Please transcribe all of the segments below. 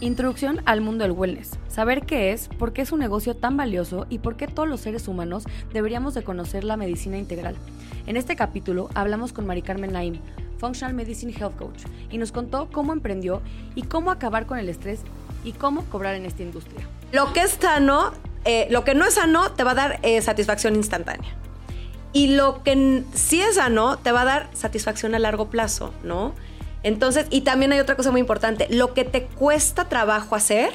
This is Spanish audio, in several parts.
Introducción al mundo del wellness. Saber qué es, por qué es un negocio tan valioso y por qué todos los seres humanos deberíamos de conocer la medicina integral. En este capítulo hablamos con Mari Carmen Naim, Functional Medicine Health Coach, y nos contó cómo emprendió y cómo acabar con el estrés y cómo cobrar en esta industria. Lo que es sano, eh, lo que no es sano te va a dar eh, satisfacción instantánea. Y lo que sí es sano te va a dar satisfacción a largo plazo, ¿no? Entonces, y también hay otra cosa muy importante, lo que te cuesta trabajo hacer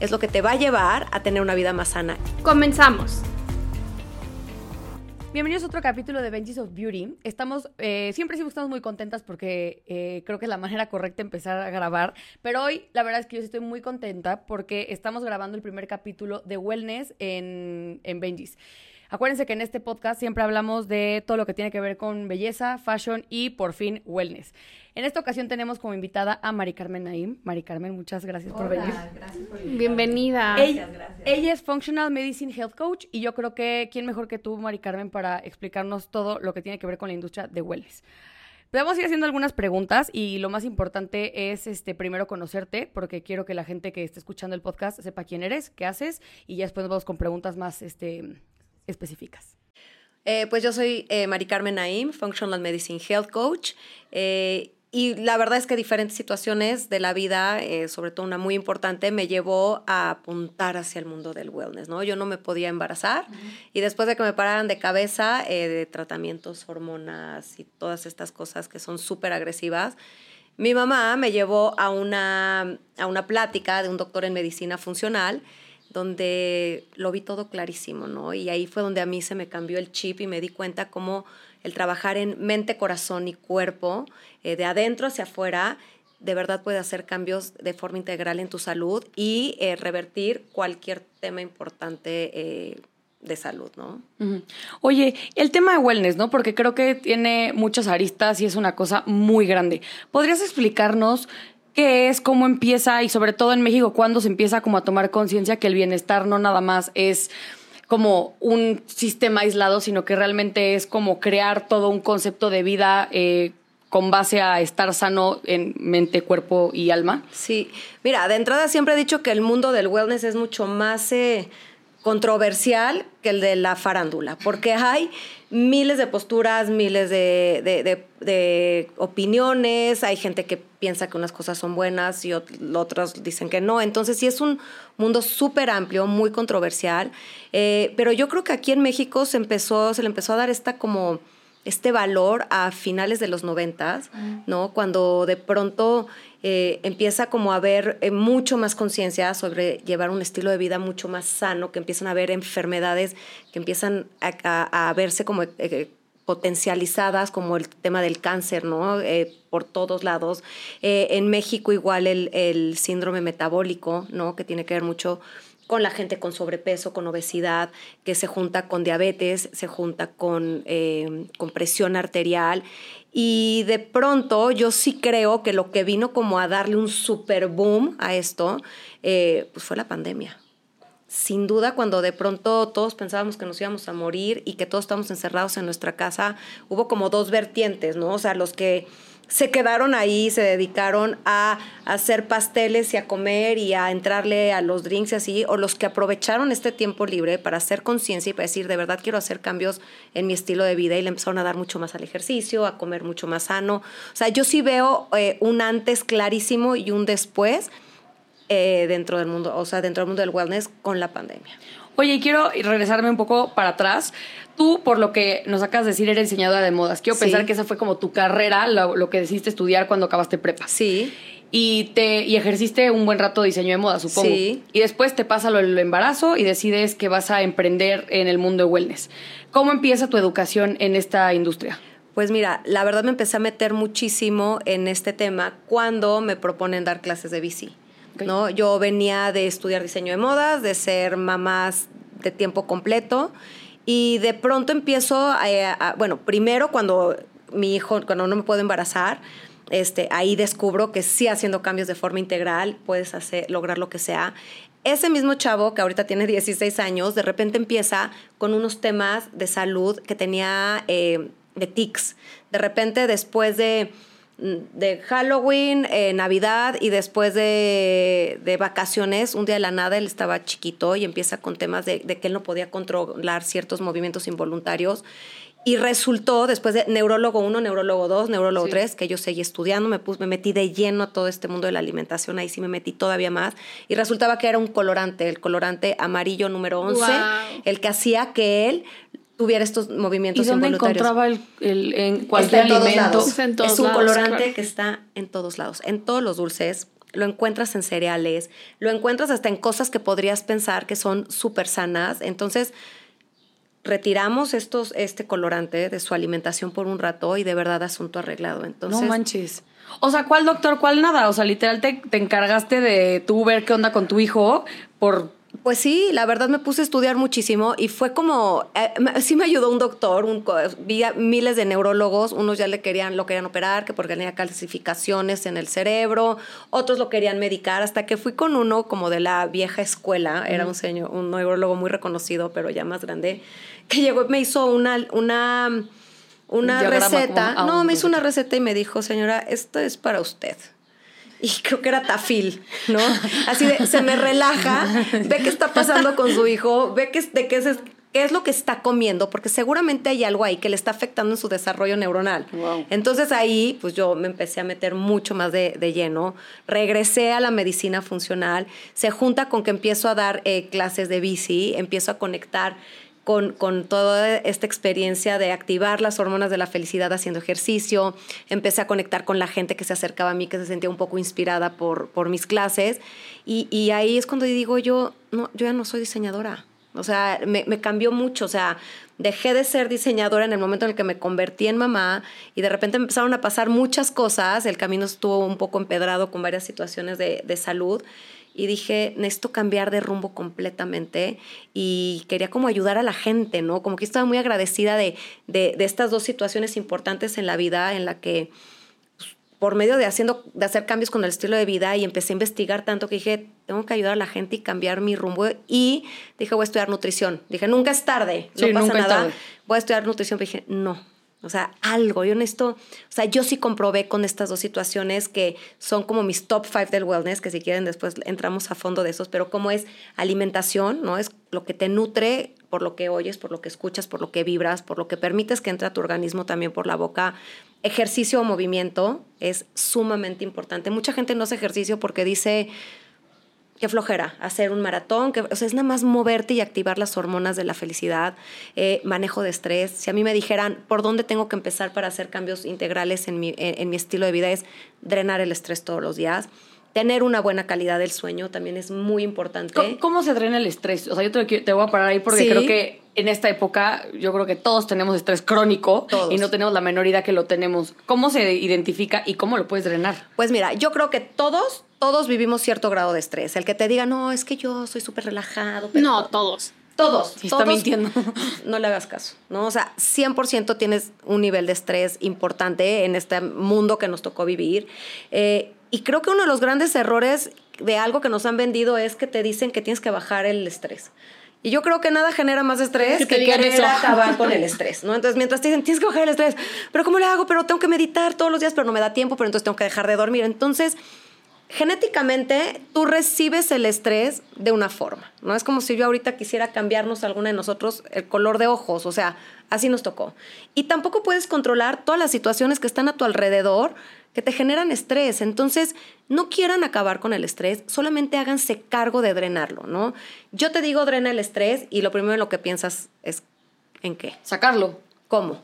es lo que te va a llevar a tener una vida más sana. Comenzamos. Bienvenidos a otro capítulo de Benji's of Beauty. Estamos, eh, siempre siempre estamos muy contentas porque eh, creo que es la manera correcta de empezar a grabar. Pero hoy, la verdad es que yo estoy muy contenta porque estamos grabando el primer capítulo de Wellness en, en Benji's. Acuérdense que en este podcast siempre hablamos de todo lo que tiene que ver con belleza, fashion y por fin wellness. En esta ocasión tenemos como invitada a Mari Carmen Naim. Mari Carmen, muchas gracias por venir. Gracias por Bienvenida. Ella, ella, es Functional Medicine Health Coach y yo creo que quién mejor que tú, Mari Carmen, para explicarnos todo lo que tiene que ver con la industria de wellness. Podemos ir haciendo algunas preguntas y lo más importante es este primero conocerte porque quiero que la gente que esté escuchando el podcast sepa quién eres, qué haces y ya después vamos con preguntas más este, específicas? Eh, pues yo soy eh, Mari Carmen Naim, Functional Medicine Health Coach. Eh, y la verdad es que diferentes situaciones de la vida, sobre todo una muy importante, me llevó a apuntar hacia el mundo del wellness, ¿no? Yo no me podía embarazar y después de que me pararan de cabeza de tratamientos, hormonas y todas estas cosas que son súper agresivas, mi mamá me llevó a una, a una plática de un doctor en medicina funcional donde lo vi todo clarísimo, ¿no? Y ahí fue donde a mí se me cambió el chip y me di cuenta cómo el trabajar en mente, corazón y cuerpo, eh, de adentro hacia afuera, de verdad puede hacer cambios de forma integral en tu salud y eh, revertir cualquier tema importante eh, de salud, ¿no? Oye, el tema de wellness, ¿no? Porque creo que tiene muchas aristas y es una cosa muy grande. ¿Podrías explicarnos qué es, cómo empieza y sobre todo en México, cuándo se empieza como a tomar conciencia que el bienestar no nada más es como un sistema aislado, sino que realmente es como crear todo un concepto de vida eh, con base a estar sano en mente, cuerpo y alma. Sí, mira, de entrada siempre he dicho que el mundo del wellness es mucho más... Eh, controversial que el de la farándula, porque hay miles de posturas, miles de, opiniones, hay gente que piensa que unas cosas son buenas y otros dicen que no, entonces sí es un mundo súper amplio, muy controversial, eh, pero yo creo que aquí en México se empezó, se le empezó a dar esta como este valor a finales de los noventas, ¿no? Cuando de pronto eh, empieza como a haber eh, mucho más conciencia sobre llevar un estilo de vida mucho más sano, que empiezan a haber enfermedades que empiezan a, verse como eh, potencializadas, como el tema del cáncer, ¿no? por todos lados. en México igual el, el síndrome metabólico, ¿no? Que tiene que ver mucho con la gente con sobrepeso, con obesidad, que se junta con diabetes, se junta con, con presión arterial y de pronto yo sí creo que lo que vino como a darle un super boom a esto, eh, pues fue la pandemia. Sin duda, cuando de pronto todos pensábamos que nos íbamos a morir y que todos estamos encerrados en nuestra casa, hubo como dos vertientes, ¿no? O sea, los que se quedaron ahí, se dedicaron a hacer pasteles y a comer y a entrarle a los drinks y así, o los que aprovecharon este tiempo libre para hacer conciencia y para decir, de verdad quiero hacer cambios en mi estilo de vida y le empezaron a dar mucho más al ejercicio, a comer mucho más sano. O sea, yo sí veo eh, un antes clarísimo y un después eh, dentro del mundo, o sea, dentro del mundo del wellness con la pandemia. Oye, quiero regresarme un poco para atrás. Tú, por lo que nos acabas de decir, eres diseñadora de modas. Quiero pensar que esa fue como tu carrera, lo, que decidiste estudiar cuando acabaste prepa. Sí. Y, te, y ejerciste un buen rato diseño de moda, supongo. Sí. Y después te pasa lo del embarazo y decides que vas a emprender en el mundo de wellness. ¿Cómo empieza tu educación en esta industria? Pues mira, la verdad me empecé a meter muchísimo en este tema cuando me proponen dar clases de bici. ¿No? Yo venía de estudiar diseño de modas, de ser mamás de tiempo completo y de pronto empiezo a, bueno, primero cuando mi hijo, cuando no me puedo embarazar, este, ahí descubro que sí haciendo cambios de forma integral puedes hacer, lograr lo que sea. Ese mismo chavo, que ahorita tiene 16 años, de repente empieza con unos temas de salud que tenía eh, de tics. De repente, después de de Halloween, eh, Navidad y después de, de, vacaciones, un día de la nada él estaba chiquito y empieza con temas de, de que él no podía controlar ciertos movimientos involuntarios. Y resultó, después de neurólogo 1, neurólogo 2, neurólogo 3, que yo seguí estudiando, me, puse, me metí de lleno a todo este mundo de la alimentación, ahí sí me metí todavía más. Y resultaba que era un colorante, el colorante amarillo número 11, el que hacía que él tuviera estos movimientos ¿Y dónde encontraba el, el, en cualquier está en alimento? Todos lados. es un colorante claro. que está en todos lados, en todos los dulces. Lo encuentras en cereales, lo encuentras hasta en cosas que podrías pensar que son súper sanas. Entonces, retiramos estos, este colorante de su alimentación por un rato y de verdad asunto arreglado. Entonces, no manches. O sea, ¿cuál doctor, cuál nada? O sea, literal te, te encargaste de tú ver qué onda con tu hijo por pues sí, la verdad me puse a estudiar muchísimo y fue como, eh, sí me ayudó un doctor, un, vi miles de neurólogos, unos ya le querían, lo querían operar, que porque tenía calcificaciones en el cerebro, otros lo querían medicar, hasta que fui con uno como de la vieja escuela, era un, señor, un neurólogo muy reconocido, pero ya más grande, que llegó y me hizo una, una, una receta, no, me hizo una receta y me dijo, señora, esto es para usted y creo que era tafil, ¿no? Así de, se me relaja, ve qué está pasando con su hijo, ve que, de qué es, qué es lo que está comiendo, porque seguramente hay algo ahí que le está afectando en su desarrollo neuronal. Wow. Entonces ahí, pues yo me empecé a meter mucho más de, de, lleno, regresé a la medicina funcional, se junta con que empiezo a dar eh, clases de bici, empiezo a conectar con, con, toda esta experiencia de activar las hormonas de la felicidad haciendo ejercicio. Empecé a conectar con la gente que se acercaba a mí, que se sentía un poco inspirada por, por mis clases. Y, y, ahí es cuando digo yo, no, yo ya no soy diseñadora. O sea, me, me, cambió mucho. O sea, dejé de ser diseñadora en el momento en el que me convertí en mamá y de repente empezaron a pasar muchas cosas. El camino estuvo un poco empedrado con varias situaciones de, de salud y dije, necesito cambiar de rumbo completamente y quería como ayudar a la gente, ¿no? Como que estaba muy agradecida de, de, de estas dos situaciones importantes en la vida en la que pues, por medio de, haciendo, de hacer cambios con el estilo de vida y empecé a investigar tanto que dije, tengo que ayudar a la gente y cambiar mi rumbo. Y dije, voy a estudiar nutrición. Dije, nunca es tarde, no pasa nada. Voy a estudiar nutrición. Pero dije, no, o sea, algo. Yo necesito, o sea, yo sí comprobé con estas dos situaciones que son como mis top five del wellness, que si quieren después entramos a fondo de esos, pero como es alimentación, ¿no? Es lo que te nutre por lo que oyes, por lo que escuchas, por lo que vibras, por lo que permites que entre a tu organismo también por la boca. Ejercicio o movimiento es sumamente importante. Mucha gente no hace ejercicio porque dice, qué flojera hacer un maratón, que, o sea, es nada más moverte y activar las hormonas de la felicidad, eh, manejo de estrés. Si a mí me dijeran por dónde tengo que empezar para hacer cambios integrales en mi, en, en mi estilo de vida, es drenar el estrés todos los días. Tener una buena calidad del sueño también es muy importante. ¿Cómo, cómo se drena el estrés? O sea, yo te, te voy a parar ahí porque Sí. creo que en esta época yo creo que todos tenemos estrés crónico Todos. y no tenemos la menor idea que lo tenemos. ¿Cómo se identifica y cómo lo puedes drenar? Pues mira, yo creo que todos, todos vivimos cierto grado de estrés. El que te diga, no, es que yo soy súper relajado. pero No, todos. Todos. Sí, está todos, mintiendo. No le hagas caso, ¿no? O sea, 100% tienes un nivel de estrés importante en este mundo que nos tocó vivir. Eh, y creo que uno de los grandes errores de algo que nos han vendido es que te dicen que tienes que bajar el estrés. Y yo creo que nada genera más estrés Que que, querer eso. acabar con el estrés, ¿no? Entonces, mientras te dicen, tienes que bajar el estrés, pero ¿cómo le hago? Pero tengo que meditar todos los días, pero no me da tiempo, pero entonces tengo que dejar de dormir. Entonces, genéticamente tú recibes el estrés de una forma, ¿no? Es como si yo ahorita quisiera cambiarnos alguna de nosotros el color de ojos, o sea, así nos tocó. Y tampoco puedes controlar todas las situaciones que están a tu alrededor que te generan estrés. Entonces, no quieran acabar con el estrés, solamente háganse cargo de drenarlo, ¿no? Yo te digo drena el estrés y lo primero en lo que piensas es ¿en qué? Sacarlo. ¿Cómo?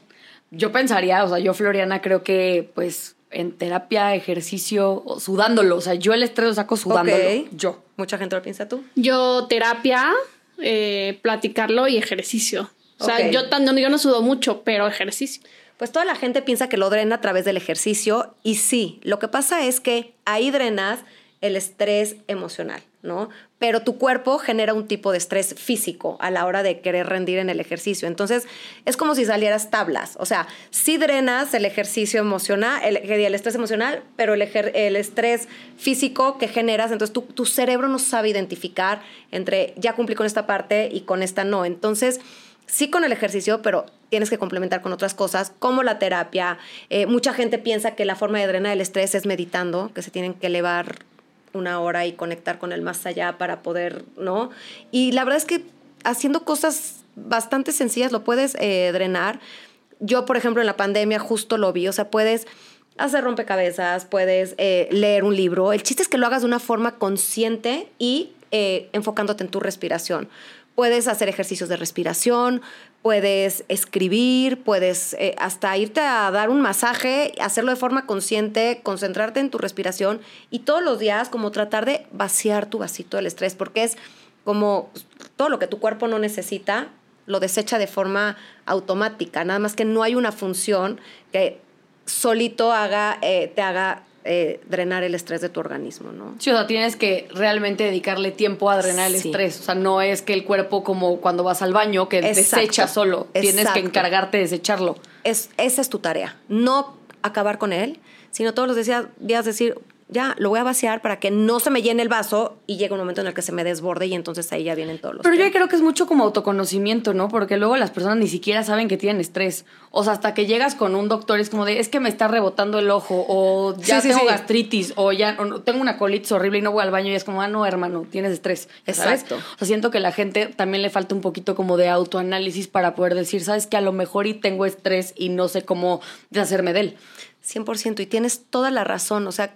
Yo pensaría, o sea, yo Floriana creo que pues en terapia, ejercicio, o sudándolo. O sea, yo el estrés lo saco sudándolo. Yo. Mucha gente lo piensa tú. Yo terapia, eh, platicarlo y ejercicio. O sea, yo, tan, yo no sudo mucho, pero ejercicio. Pues toda la gente piensa que lo drena a través del ejercicio y sí, lo que pasa es que ahí drenas el estrés emocional, ¿no? Pero tu cuerpo genera un tipo de estrés físico a la hora de querer rendir en el ejercicio. Entonces, es como si salieras tablas. O sea, sí drenas el ejercicio emocional, el, el estrés emocional, pero el, estrés físico que generas, entonces tu, tu cerebro no sabe identificar entre ya cumplí con esta parte y con esta no. Entonces, sí con el ejercicio, pero tienes que complementar con otras cosas, como la terapia. Eh, mucha gente piensa que la forma de drenar el estrés es meditando, que se tienen que elevar una hora y conectar con el más allá para poder, ¿no? Y la verdad es que haciendo cosas bastante sencillas lo puedes eh, drenar. Yo, por ejemplo, en la pandemia justo lo vi, o sea, puedes hacer rompecabezas, puedes eh, leer un libro. El chiste es que lo hagas de una forma consciente y eh, enfocándote en tu respiración. Puedes hacer ejercicios de respiración, puedes escribir, puedes eh, hasta irte a dar un masaje, hacerlo de forma consciente, concentrarte en tu respiración y todos los días como tratar de vaciar tu vasito del estrés, porque es como todo lo que tu cuerpo no necesita, lo desecha de forma automática, nada más que no hay una función que solito haga, eh, te haga eh, drenar el estrés de tu organismo, ¿no? Sí, o sea, tienes que realmente dedicarle tiempo a drenar el estrés. O sea, no es que el cuerpo como cuando vas al baño que desecha solo. Tienes que encargarte de desecharlo. Es, esa es tu tarea. No acabar con él, sino todos los días decir, ya lo voy a vaciar para que no se me llene el vaso y llegue un momento en el que se me desborde y entonces ahí ya vienen todos los. Pero yo creo que es mucho como autoconocimiento, ¿no? Porque luego las personas ni siquiera saben que tienen estrés. O sea, hasta que llegas con un doctor es como de, es que me está rebotando el ojo, o ya tengo gastritis, o ya tengo una colitis horrible y no voy al baño y es como, ah, no, hermano, tienes estrés. Exacto. O sea, siento que a la gente también le falta un poquito como de autoanálisis para poder decir, sabes que a lo mejor y tengo estrés y no sé cómo deshacerme de él. 100%, y tienes toda la razón. O sea,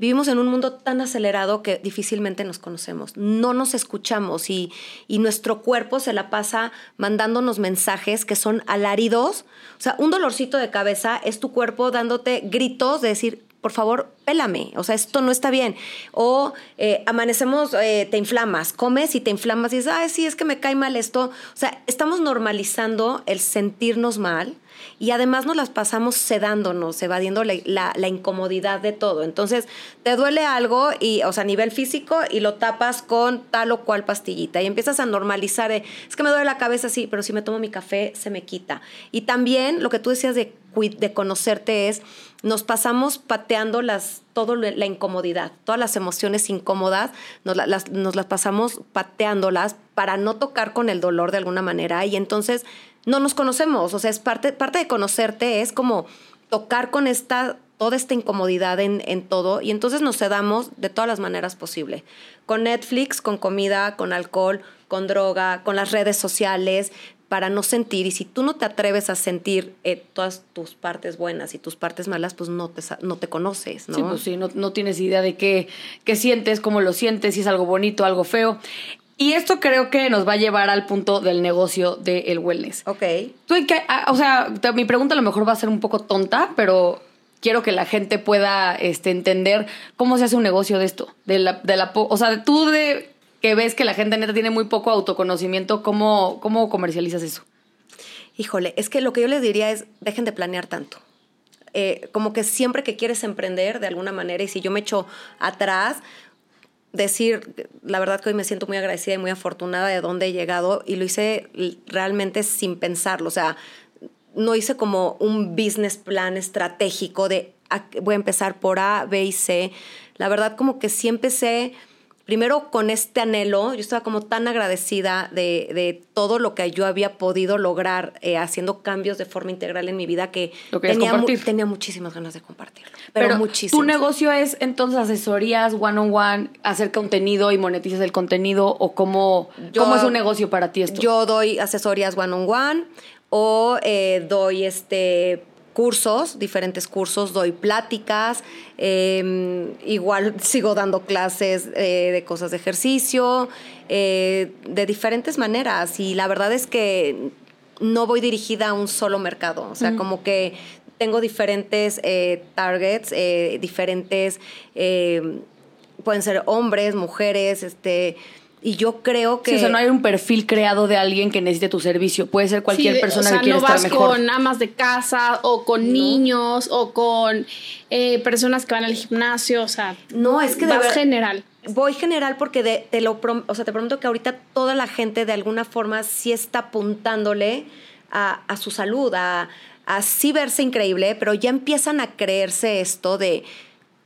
Vivimos en un mundo tan acelerado que difícilmente nos conocemos, no nos escuchamos y, nuestro cuerpo se la pasa mandándonos mensajes que son alaridos. O sea, un dolorcito de cabeza es tu cuerpo dándote gritos de decir, por favor, pélame, o sea, esto no está bien. O eh, amanecemos, eh, te inflamas, comes y te inflamas y dices, ay, sí, es que me cae mal esto. O sea, estamos normalizando el sentirnos mal y además nos las pasamos sedándonos, evadiendo la, la, incomodidad de todo. Entonces, te duele algo, y, o sea, a nivel físico, y lo tapas con tal o cual pastillita. Y empiezas a normalizar, es que me duele la cabeza, sí, pero si me tomo mi café, se me quita. Y también lo que tú decías de, de conocerte es, nos pasamos pateando las, todo la incomodidad, todas las emociones incómodas, nos, las, nos las pasamos pateándolas para no tocar con el dolor de alguna manera. Y entonces no nos conocemos, o sea, es parte, parte de conocerte es como tocar con esta, toda esta incomodidad en, en todo y entonces nos sedamos de todas las maneras posibles. Con Netflix, con comida, con alcohol, con droga, con las redes sociales, para no sentir. Y si tú no te atreves a sentir eh, todas tus partes buenas y tus partes malas, pues no te, no te conoces, ¿no? Sí, pues sí, no, no tienes idea de qué, qué sientes, cómo lo sientes, si es algo bonito, algo feo. Y esto creo que nos va a llevar al punto del negocio del wellness. Ok. ¿Tú qué, ah, o sea, mi pregunta a lo mejor va a ser un poco tonta, pero quiero que la gente pueda este, entender cómo se hace un negocio de esto. De la, de la, o sea, tú de que ves que la gente neta tiene muy poco autoconocimiento, ¿cómo, cómo comercializas eso? Híjole, es que lo que yo les diría es, dejen de planear tanto. Eh, como que siempre que quieres emprender de alguna manera, y si yo me echo atrás, decir, la verdad que hoy me siento muy agradecida y muy afortunada de dónde he llegado y lo hice realmente sin pensarlo, o sea, no hice como un business plan estratégico de voy a empezar por A, B y C. La verdad como que sí empecé primero con este anhelo, yo estaba como tan agradecida de, todo lo que yo había podido lograr eh, haciendo cambios de forma integral en mi vida que tenía, tenía, muchísimas ganas de compartirlo. Pero, muchísimo. ¿Tu negocio es entonces asesorías one-on-one, hacer contenido y monetizas el contenido o cómo, cómo es un negocio para ti esto? Yo doy asesorías one-on-one o eh, doy este cursos, diferentes cursos, doy pláticas, em, igual sigo dando clases eh, de cosas de ejercicio, eh, de diferentes maneras. Y la verdad es que no voy dirigida a un solo mercado, o sea, como que tengo diferentes eh, targets, diferentes, pueden ser hombres, mujeres, este y yo creo que. Sí, o sea, no hay un perfil creado de alguien que necesite tu servicio. Puede ser cualquier persona que quiera no vas con amas de casa, o con niños, o con eh, personas que van al gimnasio. O sea, no, es que vas general. Voy general porque de, te lo o sea, te prometo que ahorita toda la gente de alguna forma sí está apuntándole a, a su salud, a, a sí verse increíble, pero ya empiezan a creerse esto de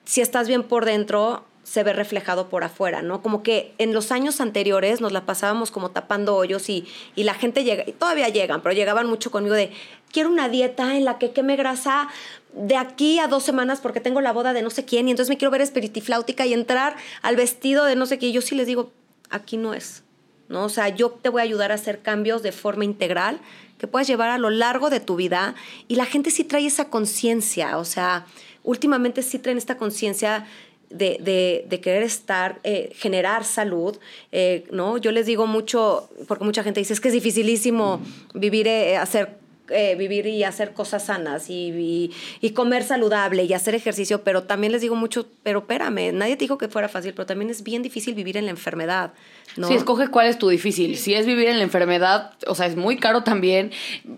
si estás bien por dentro, se ve reflejado por afuera, ¿no? Como que en los años anteriores nos la pasábamos como tapando hoyos y, y la gente llega, y todavía llegan, pero llegaban mucho conmigo de, quiero una dieta en la que queme grasa de aquí a dos semanas porque tengo la boda de no sé quién y entonces me quiero ver espiritifláutica y entrar al vestido de no sé qué. Y yo sí les digo, aquí no es, ¿no? O sea, yo te voy a ayudar a hacer cambios de forma integral que puedas llevar a lo largo de tu vida y la gente sí trae esa conciencia, o sea, últimamente sí traen esta conciencia de, de, querer estar, eh, generar salud, eh, ¿no? Yo les digo mucho, porque mucha gente dice, es que es dificilísimo vivir, eh, hacer eh, vivir y hacer cosas sanas y, y, comer saludable y hacer ejercicio, pero también les digo mucho, pero espérame, nadie te dijo que fuera fácil, pero también es bien difícil vivir en la enfermedad. ¿no? Sí, escoge cuál es tu difícil. Si es vivir en la enfermedad, o sea, es muy caro también,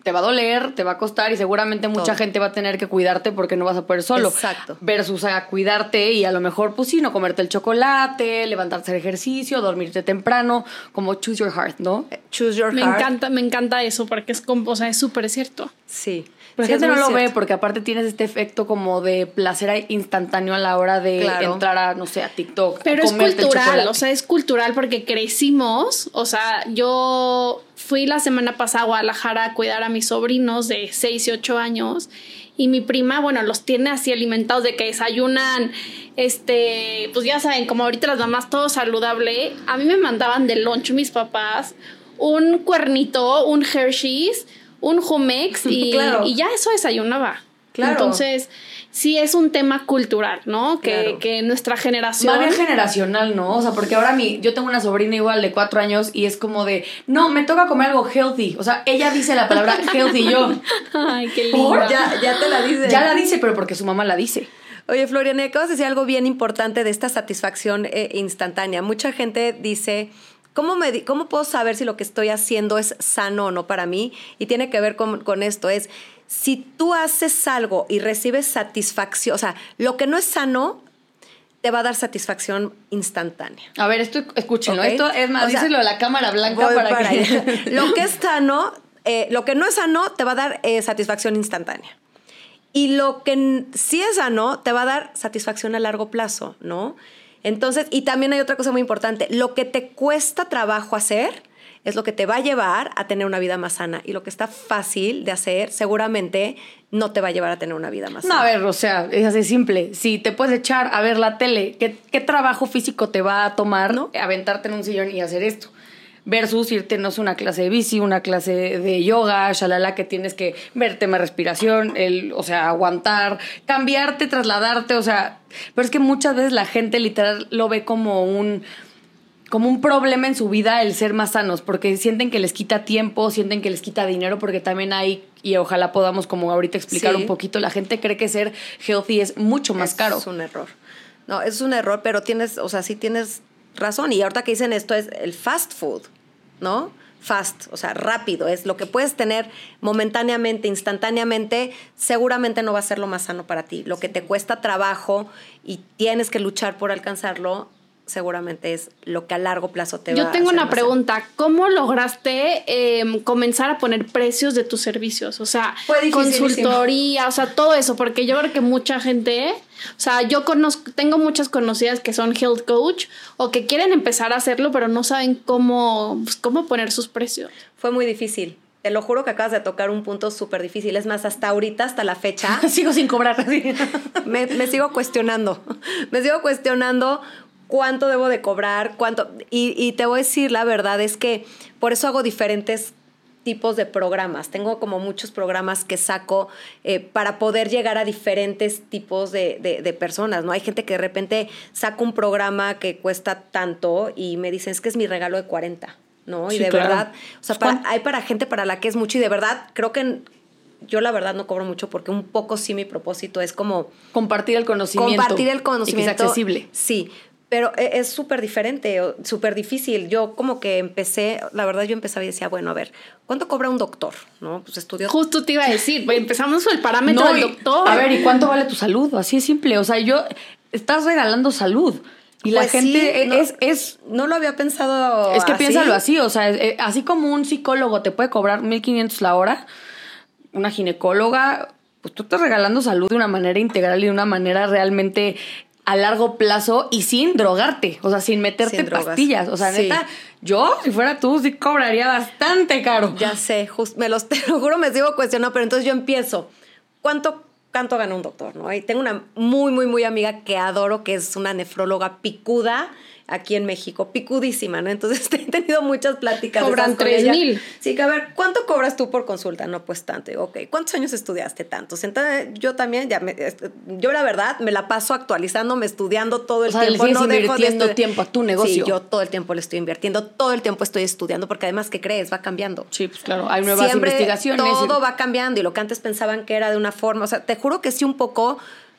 te va a doler, te va a costar y seguramente mucha gente va a tener que cuidarte porque no vas a poder solo. Exacto. Versus a cuidarte y a lo mejor, pues sí, no comerte el chocolate, levantarte al ejercicio, dormirte temprano, como choose your heart, ¿no? Choose your me heart. Me encanta, me encanta eso porque es, como, o sea, es súper cierto. Sí. Pero sí, la gente no lo ve porque aparte tienes este efecto como de placer instantáneo a la hora de entrar a, no sé, a TikTok. Pero es cultural, o sea, es cultural porque crecimos, o sea, yo fui la semana pasada a Guadalajara a cuidar a mis sobrinos de 6 y 8 años y mi prima, bueno, los tiene así alimentados de que desayunan, este, pues ya saben, como ahorita las mamás todo saludable, a mí me mandaban de lunch mis papás un cuernito, un Hershey's, un Jumex y, y ya eso desayunaba. Claro. Entonces, sí es un tema cultural, ¿no? Que, que nuestra generación. Va bien generacional, ¿no? O sea, porque ahora mi, yo tengo una sobrina igual de cuatro años y es como de, no, me toca comer algo healthy. O sea, ella dice la palabra healthy yo. Ay, qué lindo. Ya, ya te la dice. Ya la dice, pero porque su mamá la dice. Oye, Florian, acabas de decir algo bien importante de esta satisfacción eh, instantánea. Mucha gente dice, ¿cómo, me, ¿cómo puedo saber si lo que estoy haciendo es sano o no para mí? Y tiene que ver con, con esto, es si tú haces algo y recibes satisfacción, o sea, lo que no es sano te va a dar satisfacción instantánea. A ver, esto escúchenlo. Esto es más, o sea, díselo a la cámara blanca para, para que. lo que es sano, eh, lo que no es sano te va a dar eh, satisfacción instantánea. Y lo que sí es sano te va a dar satisfacción a largo plazo, ¿no? Entonces, y también hay otra cosa muy importante, lo que te cuesta trabajo hacer es lo que te va a llevar a tener una vida más sana. Y lo que está fácil de hacer, seguramente no te va a llevar a tener una vida más sana. No, a ver, o sea, es así simple. Si te puedes echar a ver la tele, ¿qué, qué trabajo físico te va a tomar, no? Aventarte en un sillón y hacer esto versus irte, no sé, una clase de bici, una clase de yoga, shalala, que tienes que ver tema respiración, el, o sea, aguantar, cambiarte, trasladarte, o sea, pero es que muchas veces la gente literal lo ve como un como un problema en su vida el ser más sanos, porque sienten que les quita tiempo, sienten que les quita dinero, porque también hay, y ojalá podamos como ahorita explicar sí. un poquito, la gente cree que ser healthy es mucho más es caro. Es un error. No, es un error, pero tienes, o sea, sí tienes razón. Y ahorita que dicen esto es el fast food. ¿No? Fast, o sea, rápido, es lo que puedes tener momentáneamente, instantáneamente, seguramente no va a ser lo más sano para ti. Lo que te cuesta trabajo y tienes que luchar por alcanzarlo, seguramente es lo que a largo plazo te Yo va a tengo hacer una pregunta. ¿Cómo lograste eh, comenzar a poner precios de tus servicios? O sea, consultoría, o sea, todo eso, porque yo creo que mucha gente, o sea, yo conozco, tengo muchas conocidas que son health coach o que quieren empezar a hacerlo, pero no saben cómo, pues, cómo poner sus precios. Fue muy difícil. Te lo juro que acabas de tocar un punto súper difícil. Es más, hasta ahorita, hasta la fecha. sigo sin cobrar. me, me sigo cuestionando. Me sigo cuestionando cuánto debo de cobrar, cuánto... Y, y, te voy a decir, la verdad es que por eso hago diferentes tipos de programas. Tengo como muchos programas que saco eh, para poder llegar a diferentes tipos de, de, de, personas, ¿no? Hay gente que de repente saca un programa que cuesta tanto y me dicen, es que es mi regalo de 40, ¿no? Sí, y de claro. verdad, o sea, para, hay para gente para la que es mucho y de verdad creo que yo la verdad no cobro mucho porque un poco sí mi propósito es como compartir el conocimiento. Compartir el conocimiento. Y que sea accesible. Sí, pero e, es súper diferente, súper difícil. Yo como que empecé, la verdad yo empezaba y decía, bueno, a ver, ¿cuánto cobra un doctor? ¿No? Pues estudió. Justo te iba a decir, empezamos con el parámetro no, del doctor. A ver, ¿y cuánto vale tu salud? Así es simple. O sea, yo, estás regalando salud. Y la Pues gente sí, no- es, es, No lo había pensado. es que así. piénsalo así. O sea, eh, así como un psicólogo te puede cobrar 1500 la hora, una ginecóloga, pues tú estás regalando salud de una manera integral y de una manera realmente a largo plazo y sin drogarte, o sea, sin meterte Sin pastillas. O sea, Sí. neta, yo, si fuera tú, sí cobraría bastante caro. Ya sé, jus- me los, te lo juro, me sigo cuestionando, pero entonces yo empiezo. ¿Cuánto, cuánto gana un doctor? ¿no? Y tengo una muy, muy, muy amiga que adoro, que es una nefróloga picuda aquí en México, picudísima, ¿no? Entonces he tenido muchas pláticas. de Cobran ella. 3,000. Sí, que a ver, ¿cuánto cobras tú por consulta? No, pues tanto. Digo, ok, ¿cuántos años estudiaste? Tantos. Entonces yo también, ya me, este, yo la verdad me la paso actualizándome, estudiando todo el O sea, le tiempo. sigues no dejo de invirtiendo estudiar. tiempo a tu negocio. Sí, yo todo el tiempo le estoy invirtiendo, todo el tiempo estoy estudiando, porque además, ¿qué crees? Va cambiando. Sí, pues claro, hay nuevas Siempre investigaciones. Todo va cambiando y lo que antes pensaban que era de una forma, o sea, te juro que sí un poco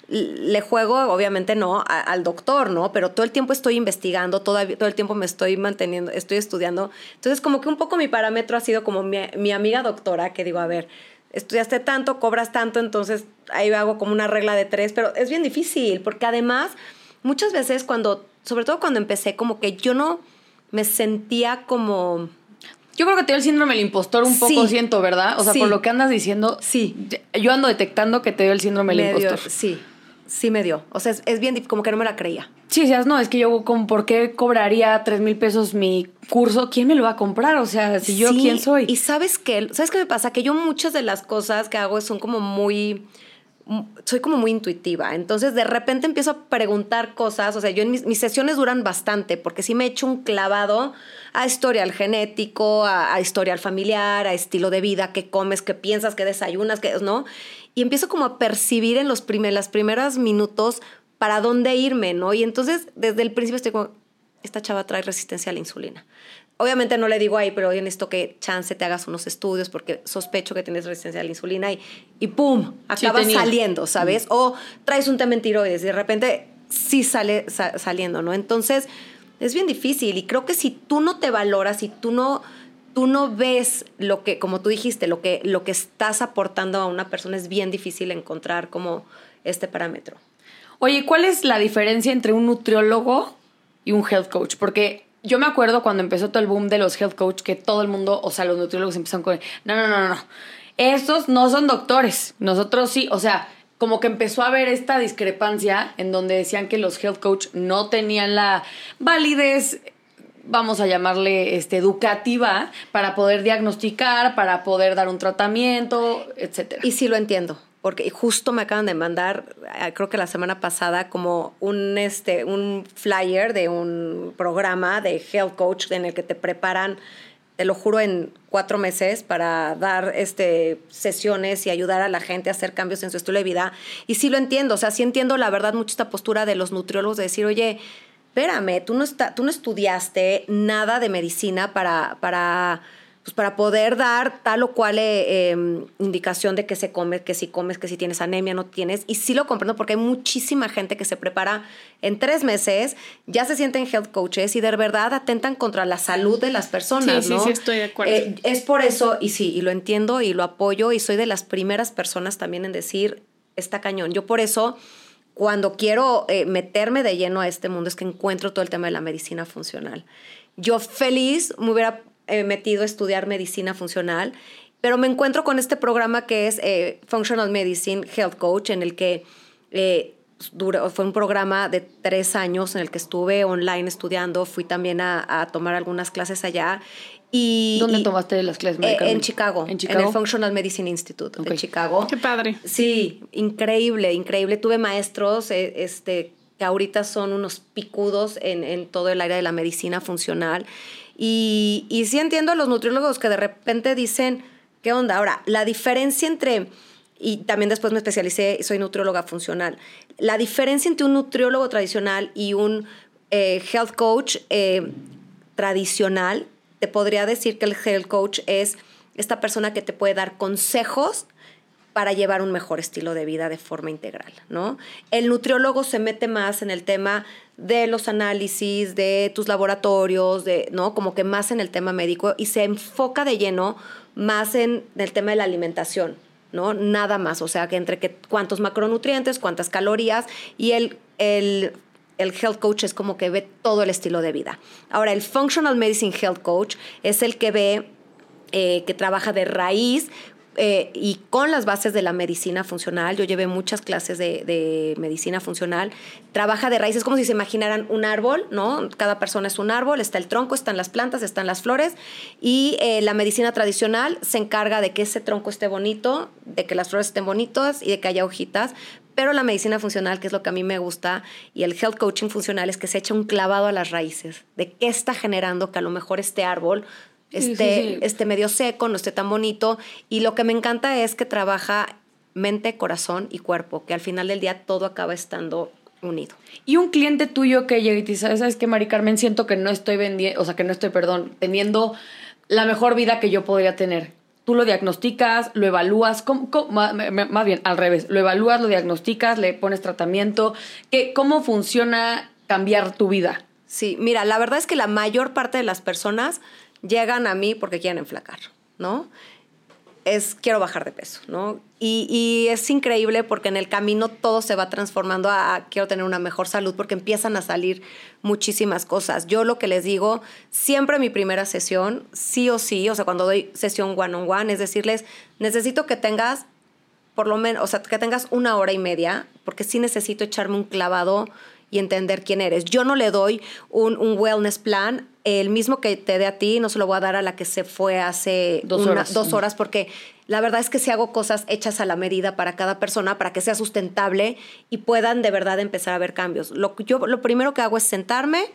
le juego, obviamente no, a- al doctor, ¿no? Pero todo el tiempo estoy investigando, todavía, todo el tiempo me estoy manteniendo, estoy estudiando. Entonces, como que un poco mi parámetro ha sido como mi, mi amiga doctora, que digo, a ver, estudiaste tanto, cobras tanto, entonces ahí hago como una regla de tres, pero es bien difícil, porque además, muchas veces cuando, sobre todo cuando empecé, como que yo no me sentía como... Yo creo que te dio el síndrome del impostor un poco, Sí. siento, ¿verdad? O sea, Sí. por lo que andas diciendo, Sí. yo ando detectando que te dio el síndrome del impostor. sí, sí me dio. O sea, es, es bien, como que no me la creía. Sí, decías, no, es que yo, como, ¿por qué cobraría tres mil pesos mi curso? ¿Quién me lo va a comprar? O sea, si yo, Sí, ¿quién soy? Y sabes qué, ¿sabes qué me pasa? Que yo muchas de las cosas que hago son como muy soy como muy intuitiva, entonces de repente empiezo a preguntar cosas, o sea, yo en mis, mis sesiones duran bastante, porque sí me he hecho un clavado a historial genético, a, a historial familiar, a estilo de vida, qué comes, qué piensas, qué desayunas, qué, ¿no? Y empiezo como a percibir en los primer, las primeros minutos para dónde irme, ¿no? Y entonces desde el principio estoy como, esta chava trae resistencia a la insulina. Obviamente no le digo ahí, pero yo necesito que chance te hagas unos estudios porque sospecho que tienes resistencia a la insulina y, y ¡pum! Sí, Acabas tenía. saliendo, ¿sabes? O traes un tema en tiroides y de repente sí sale sa- saliendo, ¿no? Entonces es bien difícil y creo que si tú no te valoras, si tú no, tú no ves lo que, como tú dijiste, lo que, lo que estás aportando a una persona, es bien difícil encontrar como este parámetro. Oye, ¿cuál es la diferencia entre un nutriólogo y un health coach? Porque yo me acuerdo cuando empezó todo el boom de los health coach que todo el mundo, o sea, los nutriólogos empezaron con, no, no, no, no. Estos no son doctores, nosotros sí, o sea, como que empezó a haber esta discrepancia en donde decían que los health coach no tenían la validez vamos a llamarle este educativa para poder diagnosticar, para poder dar un tratamiento, etcétera. Y sí lo entiendo, porque justo me acaban de mandar, eh, creo que la semana pasada, como un, este, un flyer de un programa de Health Coach en el que te preparan, te lo juro, en cuatro meses para dar este, sesiones y ayudar a la gente a hacer cambios en su estilo de vida. Y sí lo entiendo, o sea, sí entiendo la verdad mucho esta postura de los nutriólogos de decir, oye, espérame, tú no, está, tú no estudiaste nada de medicina para, para, pues para poder dar tal o cual eh, eh, indicación de que se come, que si comes, que si tienes anemia, no tienes. Y sí lo comprendo porque hay muchísima gente que se prepara en tres meses, ya se sienten health coaches y de verdad atentan contra la salud de las personas. Sí, sí, ¿no? sí, estoy de acuerdo. Eh, es por eso, y sí, y lo entiendo y lo apoyo, y soy de las primeras personas también en decir, está cañón. Yo por eso cuando quiero eh, meterme de lleno a este mundo es que encuentro todo el tema de la medicina funcional. Yo feliz me hubiera eh, metido a estudiar medicina funcional, pero me encuentro con este programa que es eh, Functional Medicine Health Coach, en el que eh, dura- fue un programa de tres años en el que estuve online estudiando, fui también a, a tomar algunas clases allá. Y, ¿Dónde y- tomaste las clases eh, médicas? en Chicago, En el Functional Medicine Institute Ok. de Chicago. Qué padre. Sí, increíble, increíble. Tuve maestros eh, este, que ahorita son unos picudos en, en todo el área de la medicina funcional. Y, y sí entiendo a los nutriólogos que de repente dicen, ¿qué onda? Ahora, la diferencia entre, y también después me especialicé, soy nutrióloga funcional, la diferencia entre un nutriólogo tradicional y un eh, health coach eh, tradicional, te podría decir que el health coach es esta persona que te puede dar consejos para llevar un mejor estilo de vida de forma integral, ¿no? El nutriólogo se mete más en el tema de los análisis, de tus laboratorios, de, ¿no? Como que más en el tema médico y se enfoca de lleno más en el tema de la alimentación, ¿no? Nada más, o sea, que entre que cuántos macronutrientes, cuántas calorías y el, el, el health coach es como que ve todo el estilo de vida. Ahora, el functional medicine health coach es el que ve, eh, que trabaja de raíz eh, y con las bases de la medicina funcional. Yo llevé muchas clases de, medicina funcional. Trabaja de raíces, como si se imaginaran un árbol, ¿no? Cada persona es un árbol, está el tronco, están las plantas, están las flores. Y eh, la medicina tradicional se encarga de que ese tronco esté bonito, de que las flores estén bonitas y de que haya hojitas. Pero la medicina funcional, que es lo que a mí me gusta, y el health coaching funcional es que se echa un clavado a las raíces, de qué está generando que a lo mejor este árbol esté, esté medio seco, no esté tan bonito. Y lo que me encanta es que trabaja mente, corazón y cuerpo, que al final del día todo acaba estando unido. Y un cliente tuyo que llega y te dice, ¿sabes qué, Mari Carmen? Siento que no estoy vendiendo, o sea, que no estoy, perdón, teniendo la mejor vida que yo podría tener. Tú lo diagnosticas, lo evalúas, más bien al revés, lo evalúas, lo diagnosticas, le pones tratamiento. ¿Qué, ¿Cómo funciona cambiar tu vida? Sí, mira, la verdad es que la mayor parte de las personas llegan a mí porque quieren enflacar, ¿no? Es quiero bajar de peso, ¿no? Y, es increíble porque en el camino todo se va transformando a, quiero tener una mejor salud porque empiezan a salir muchísimas cosas. Yo lo que les digo, siempre mi primera sesión, sí o sí, o sea, cuando doy sesión one on one, es decirles, necesito que tengas por lo menos, o sea, que tengas una hora y media, porque sí necesito echarme un clavado y entender quién eres. Yo no le doy un, un wellness plan el mismo que te dé a ti, no se lo voy a dar a la que se fue hace dos, horas. dos horas, porque la verdad es que si hago cosas hechas a la medida para cada persona, para que sea sustentable y puedan de verdad empezar a ver cambios. Lo, yo, lo primero que hago es sentarme,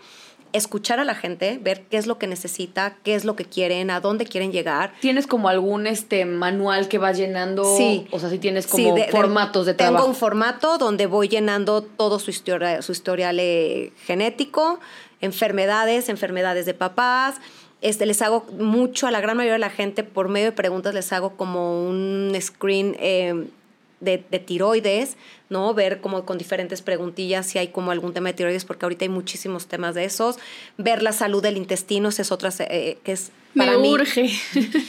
escuchar a la gente, ver qué es lo que necesita, qué es lo que quieren, a dónde quieren llegar. ¿Tienes como algún este manual que vas llenando? Sí. O sea, si tienes como formatos de, trabajo. Tengo un formato donde voy llenando todo su, historia, su historial eh, genético, enfermedades, enfermedades de papás. Este, les hago mucho a la gran mayoría de la gente por medio de preguntas, les hago como un screen em, de, tiroides, ¿no? Ver como con diferentes preguntillas si hay como algún tema de tiroides, porque ahorita hay muchísimos temas de esos. Ver la salud del intestino, esa es otra eh, que es para Me urge.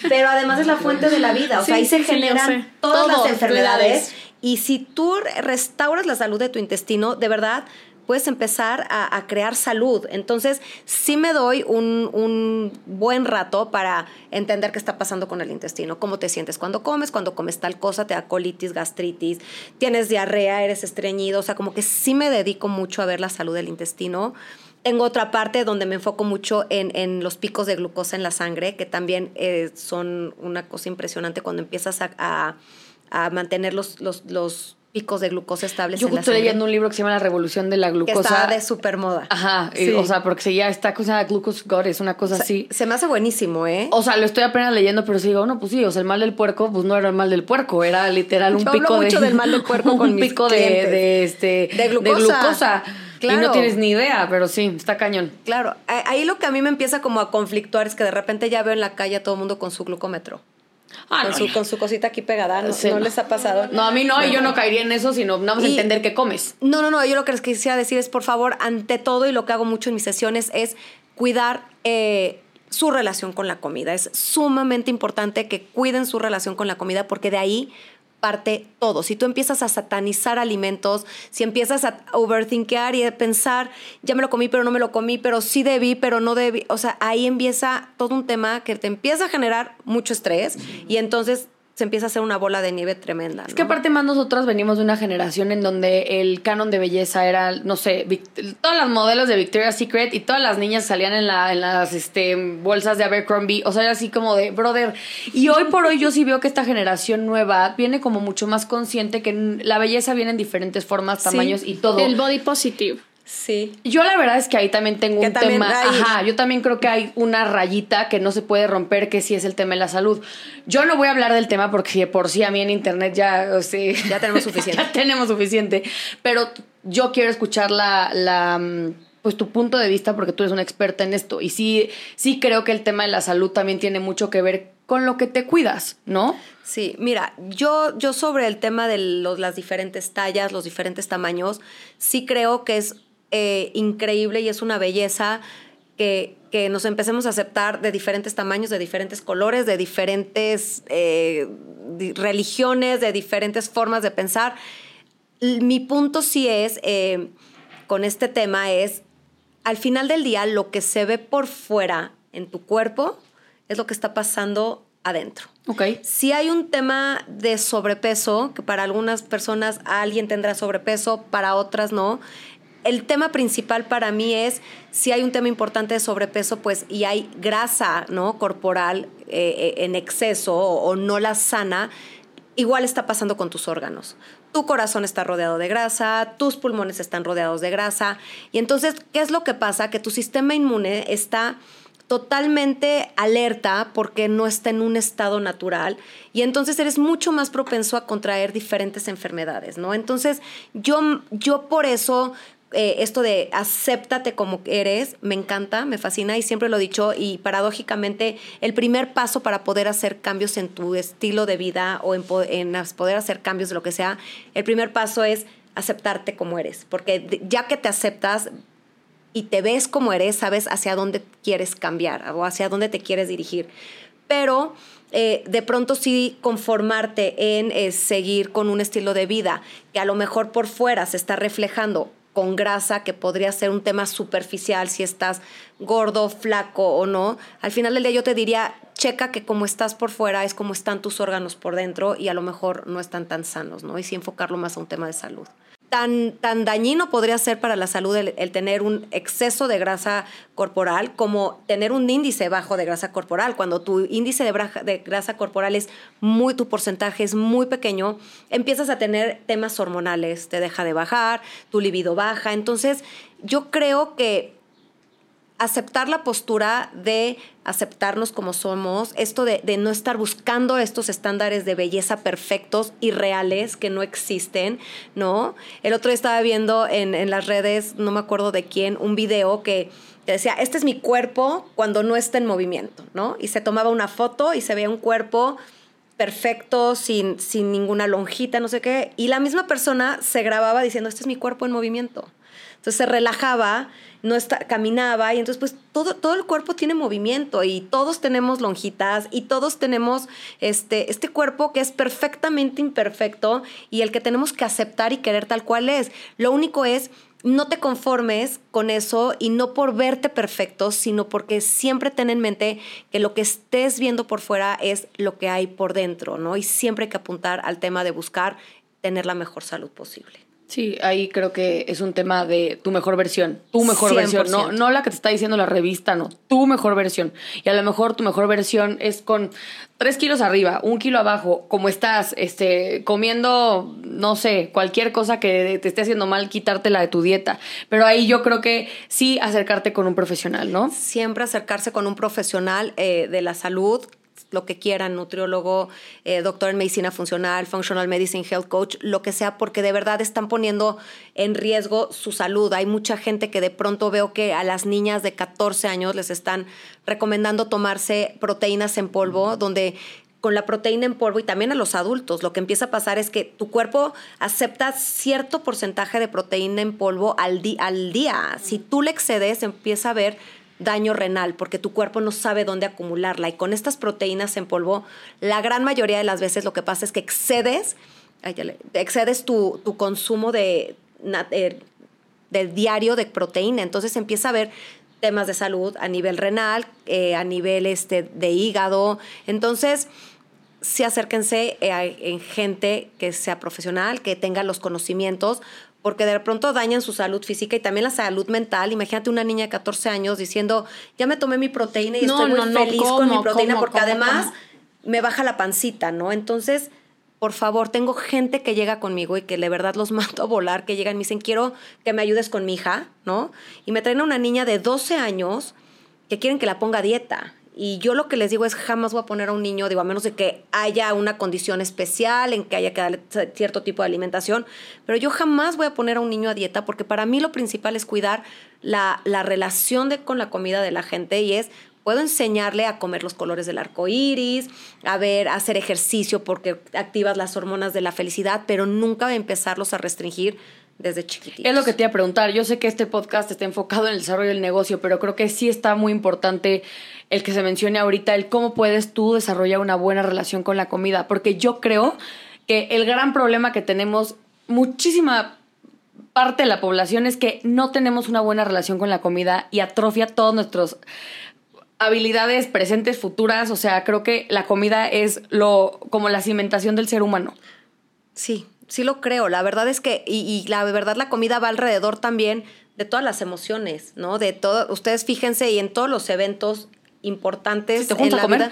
Pero además es la fuente de la vida, o sea, ahí se generan todas las enfermedades. Y si tú restauras la salud de tu intestino, de verdad, puedes empezar a, crear salud. Entonces, sí me doy un, buen rato para entender qué está pasando con el intestino, cómo te sientes cuando comes, cuando comes tal cosa, te da colitis, gastritis, tienes diarrea, eres estreñido, o sea, como que sí me dedico mucho a ver la salud del intestino. Tengo otra parte donde me enfoco mucho en, los picos de glucosa en la sangre, que también eh, son una cosa impresionante cuando empiezas a, mantener los, los, los picos de glucosa estables Yo estoy leyendo un libro que se llama La Revolución de la Glucosa. Que está de super moda. Ajá, o sea, porque ya está cosa Glucose God, es una cosa así. Se me hace buenísimo, ¿eh? O sea, lo estoy apenas leyendo, pero sí digo, no, pues sí, o sea, el mal del puerco, pues no era el mal del puerco, era literal un pico mucho del mal del puerco con un pico de, este de glucosa. Claro. Y no tienes ni idea, pero sí, está cañón. Claro, ahí lo que a mí me empieza como a conflictuar es que de repente ya veo en la calle a todo el mundo con su glucómetro. Ah, con, su, con, su, cosita aquí pegada, ¿no, les ha pasado? No, a mí no, y yo no caería en eso, sino vamos a entender qué comes. No, no, no, yo lo que les quisiera decir es, por favor, ante todo, y lo que hago mucho en mis sesiones, es cuidar eh, su relación con la comida. Es sumamente importante que cuiden su relación con la comida porque de ahí parte todo. Si tú empiezas a satanizar alimentos, si empiezas a overthinkear y a pensar, ya me lo comí, pero no me lo comí, pero sí debí, pero no debí, o sea, ahí empieza todo un tema que te empieza a generar mucho estrés y entonces se empieza a hacer una bola de nieve tremenda. Es que aparte más nosotros venimos de una generación en donde el canon de belleza era, no sé, todas las modelos de Victoria's Secret y todas las niñas salían en, la, en las este, bolsas de Abercrombie, o sea, era así como de, brother. Y hoy por hoy yo sí veo que esta generación nueva viene como mucho más consciente que la belleza viene en diferentes formas, tamaños y todo. El body positive. Sí. Yo la verdad es que ahí también tengo un tema. Ajá, yo también creo que hay una rayita que no se puede romper, que sí es el tema de la salud. Yo no voy a hablar del tema porque por sí a mí en internet ya, o sea, ya tenemos suficiente. ya tenemos suficiente. Pero yo quiero escuchar la, la mm, pues tu punto de vista porque tú eres una experta en esto. Y sí, sí creo que el tema de la salud también tiene mucho que ver con lo que te cuidas, ¿no? Sí, mira, yo, yo sobre el tema de los, las diferentes tallas, los diferentes tamaños, sí creo que es eh, increíble y es una belleza que, nos empecemos a aceptar de diferentes tamaños, de diferentes colores, de diferentes eh, religiones, de diferentes formas de pensar. Mi punto sí es, eh, con este tema, es, al final del día, lo que se ve por fuera en tu cuerpo es lo que está pasando adentro. Ok. Si hay un tema de sobrepeso, que para algunas personas alguien tendrá sobrepeso, para otras no. El tema principal para mí es si hay un tema importante de sobrepeso, pues y hay grasa, ¿no? Corporal eh, eh, en exceso o, o no la sana, igual está pasando con tus órganos. Tu corazón está rodeado de grasa, tus pulmones están rodeados de grasa. Y entonces, ¿qué es lo que pasa? Que tu sistema inmune está totalmente alerta porque no está en un estado natural y entonces eres mucho más propenso a contraer diferentes enfermedades, ¿no? Entonces yo, yo por eso eh, esto de acéptate como eres, me encanta, me fascina y siempre lo he dicho y paradójicamente el primer paso para poder hacer cambios en tu estilo de vida o en, en poder hacer cambios de lo que sea, el primer paso es aceptarte como eres, porque ya que te aceptas, y te ves como eres, sabes hacia dónde quieres cambiar o hacia dónde te quieres dirigir. Pero eh, de pronto sí conformarte en eh, seguir con un estilo de vida que a lo mejor por fuera se está reflejando con grasa, que podría ser un tema superficial si estás gordo, flaco o no. Al final del día yo te diría, checa que como estás por fuera es como están tus órganos por dentro y a lo mejor no están tan sanos, ¿no? Y sí enfocarlo más a un tema de salud tan, dañino podría ser para la salud el, tener un exceso de grasa corporal como tener un índice bajo de grasa corporal. Cuando tu índice de, de grasa corporal es muy, tu porcentaje es muy pequeño, empiezas a tener temas hormonales, te deja de bajar, tu libido baja. Entonces, yo creo que aceptar la postura de aceptarnos como somos, esto de, no estar buscando estos estándares de belleza perfectos y reales que no existen, ¿no? El otro día estaba viendo en, en las redes, no me acuerdo de quién, un video que decía, este es mi cuerpo cuando no está en movimiento, ¿no? Y se tomaba una foto y se veía un cuerpo perfecto, sin, sin ninguna lonjita, no sé qué, y la misma persona se grababa diciendo, este es mi cuerpo en movimiento. Entonces se relajaba, no está, caminaba y entonces pues todo, todo el cuerpo tiene movimiento y todos tenemos lonjitas y todos tenemos este, este cuerpo que es perfectamente imperfecto y el que tenemos que aceptar y querer tal cual es. Lo único es no te conformes con eso y no por verte perfecto, sino porque siempre ten en mente que lo que estés viendo por fuera es lo que hay por dentro, ¿no? Y siempre hay que apuntar al tema de buscar tener la mejor salud posible. Sí, ahí creo que es un tema de tu mejor versión, tu mejor versión, no, no la que te está diciendo la revista, no, tu mejor versión. Y a lo mejor tu mejor versión es con tres kilos arriba, un kilo abajo, como estás, este, comiendo, no sé, cualquier cosa que te esté haciendo mal, quitártela de tu dieta. Pero ahí yo creo que sí acercarte con un profesional, ¿no? Siempre acercarse con un profesional eh, de la salud lo que quieran, nutriólogo, eh, doctor en medicina funcional, functional medicine, health coach, lo que sea, porque de verdad están poniendo en riesgo su salud. Hay mucha gente que de pronto veo que a las niñas de 14 años les están recomendando tomarse proteínas en polvo, donde con la proteína en polvo y también a los adultos, lo que empieza a pasar es que tu cuerpo acepta cierto porcentaje de proteína en polvo al, al día. Si tú le excedes, empieza a ver daño renal porque tu cuerpo no sabe dónde acumularla. Y con estas proteínas en polvo, la gran mayoría de las veces lo que pasa es que excedes, excedes tu, consumo de, eh, de, diario de proteína. Entonces empieza a haber temas de salud a nivel renal, eh, a nivel este, de hígado. Entonces, sí acérquense eh, en gente que sea profesional, que tenga los conocimientos, porque de pronto dañan su salud física y también la salud mental. Imagínate una niña de 14 años diciendo, ya me tomé mi proteína y estoy muy feliz con mi proteína porque además me baja la pancita, ¿no? Entonces, por favor, tengo gente que llega conmigo y que de verdad los mando a volar, que llegan y me dicen, quiero que me ayudes con mi hija, ¿no? Y me traen a una niña de 12 años que quieren que la ponga a dieta. Y yo lo que les digo es jamás voy a poner a un niño, digo, a menos de que haya una condición especial en que haya que darle cierto tipo de alimentación, pero yo jamás voy a poner a un niño a dieta porque para mí lo principal es cuidar la, la relación de, con la comida de la gente y es, puedo enseñarle a comer los colores del arco iris, a ver, a hacer ejercicio porque activas las hormonas de la felicidad, pero nunca empezarlos a restringir desde chiquititos. Es lo que te iba a preguntar. Yo sé que este podcast está enfocado en el desarrollo del negocio, pero creo que sí está muy importante el que se mencione ahorita, el cómo puedes tú desarrollar una buena relación con la comida, porque yo creo que el gran problema que tenemos muchísima parte de la población es que no tenemos una buena relación con la comida y atrofia todos nuestros habilidades presentes, futuras. O sea, creo que la comida es lo como la cimentación del ser humano. Sí, sí lo creo. La verdad es que, y, y la verdad la comida va alrededor también de todas las emociones, ¿no? De todo, ustedes fíjense y en todos los eventos importantes te en la a comer. vida,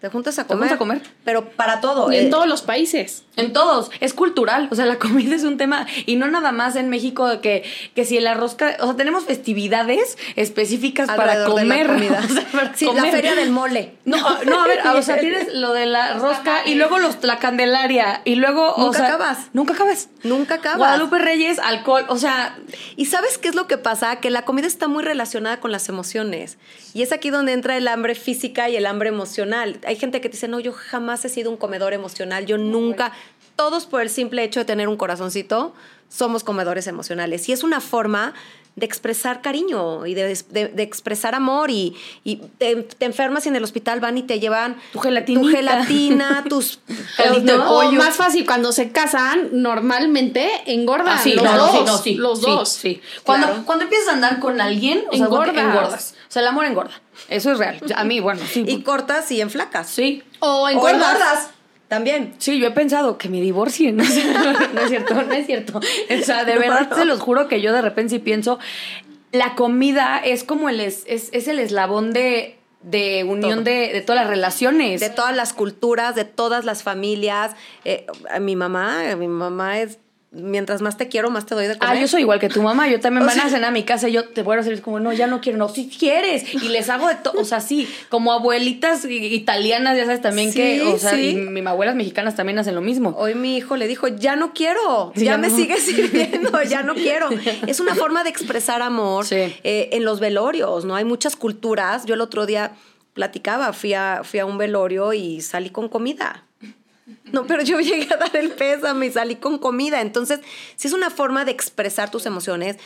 te juntas a Te comer. juntas a comer. Pero para todo. Y en eh, todos los países. En todos, es cultural, o sea, la comida es un tema, y no nada más en México de que, que si el arroz, o sea, tenemos festividades específicas para de la comer. comida. o sea, para sí, la feria del mole. No, no, a ver, o sea, tienes lo de la rosca y luego los, la candelaria y luego, o Nunca sea, acabas. Nunca acabas. Nunca acabas. Guadalupe Reyes, alcohol, o sea, ¿Y sabes qué es lo que pasa? Que la comida está muy relacionada con las emociones. Y es aquí donde entra el hambre física y el hambre emocional. Hay gente que te dice, no, yo jamás he sido un comedor emocional, yo nunca, todos por el simple hecho de tener un corazoncito, somos comedores emocionales. Y es una forma de expresar cariño y de, de- de expresar amor y, y te, te enfermas y en el hospital van y te llevan Tu tu gelatina, tus ¿no? O pollo. más fácil, cuando se casan, normalmente engordan. Ah, sí, los dos. sí, no, sí, Los dos. Sí, Cuando, Claro. cuando empiezas a andar con alguien, o sea, Engordas. engordas. O sea, el amor engorda. Eso es real. A mí, bueno, sí. y cortas y enflacas. sí. O O engordas. También. Sí, yo he pensado que me divorcien. No es cierto, no es cierto. O sea, de No, verdad no. se los juro que yo de repente sí pienso, la comida es como el, es, es, es el eslabón de, de unión de, de todas las relaciones. de todas las culturas, de todas las familias. Eh, mi mamá, mi mamá es, mientras más te quiero, más te doy de comer. Ah, yo soy igual que tu mamá. Yo también O van a cenar a mi casa y yo te voy a decir como, no, ya no quiero. No, si quieres. Y les hago de todo. O sea, sí, como abuelitas italianas, ya sabes también que, o sea, sí. y mis abuelas mexicanas también hacen lo mismo. Hoy mi hijo le dijo, ya no quiero, ya, ya me no. sigue sirviendo, ya no quiero. Es una forma de expresar amor eh, en los velorios, ¿no? Hay muchas culturas. Yo el otro día platicaba, fui a, fui a un velorio y salí con comida. No, pero yo llegué a dar el pésame y salí con comida. Entonces, si es una forma de expresar tus emociones,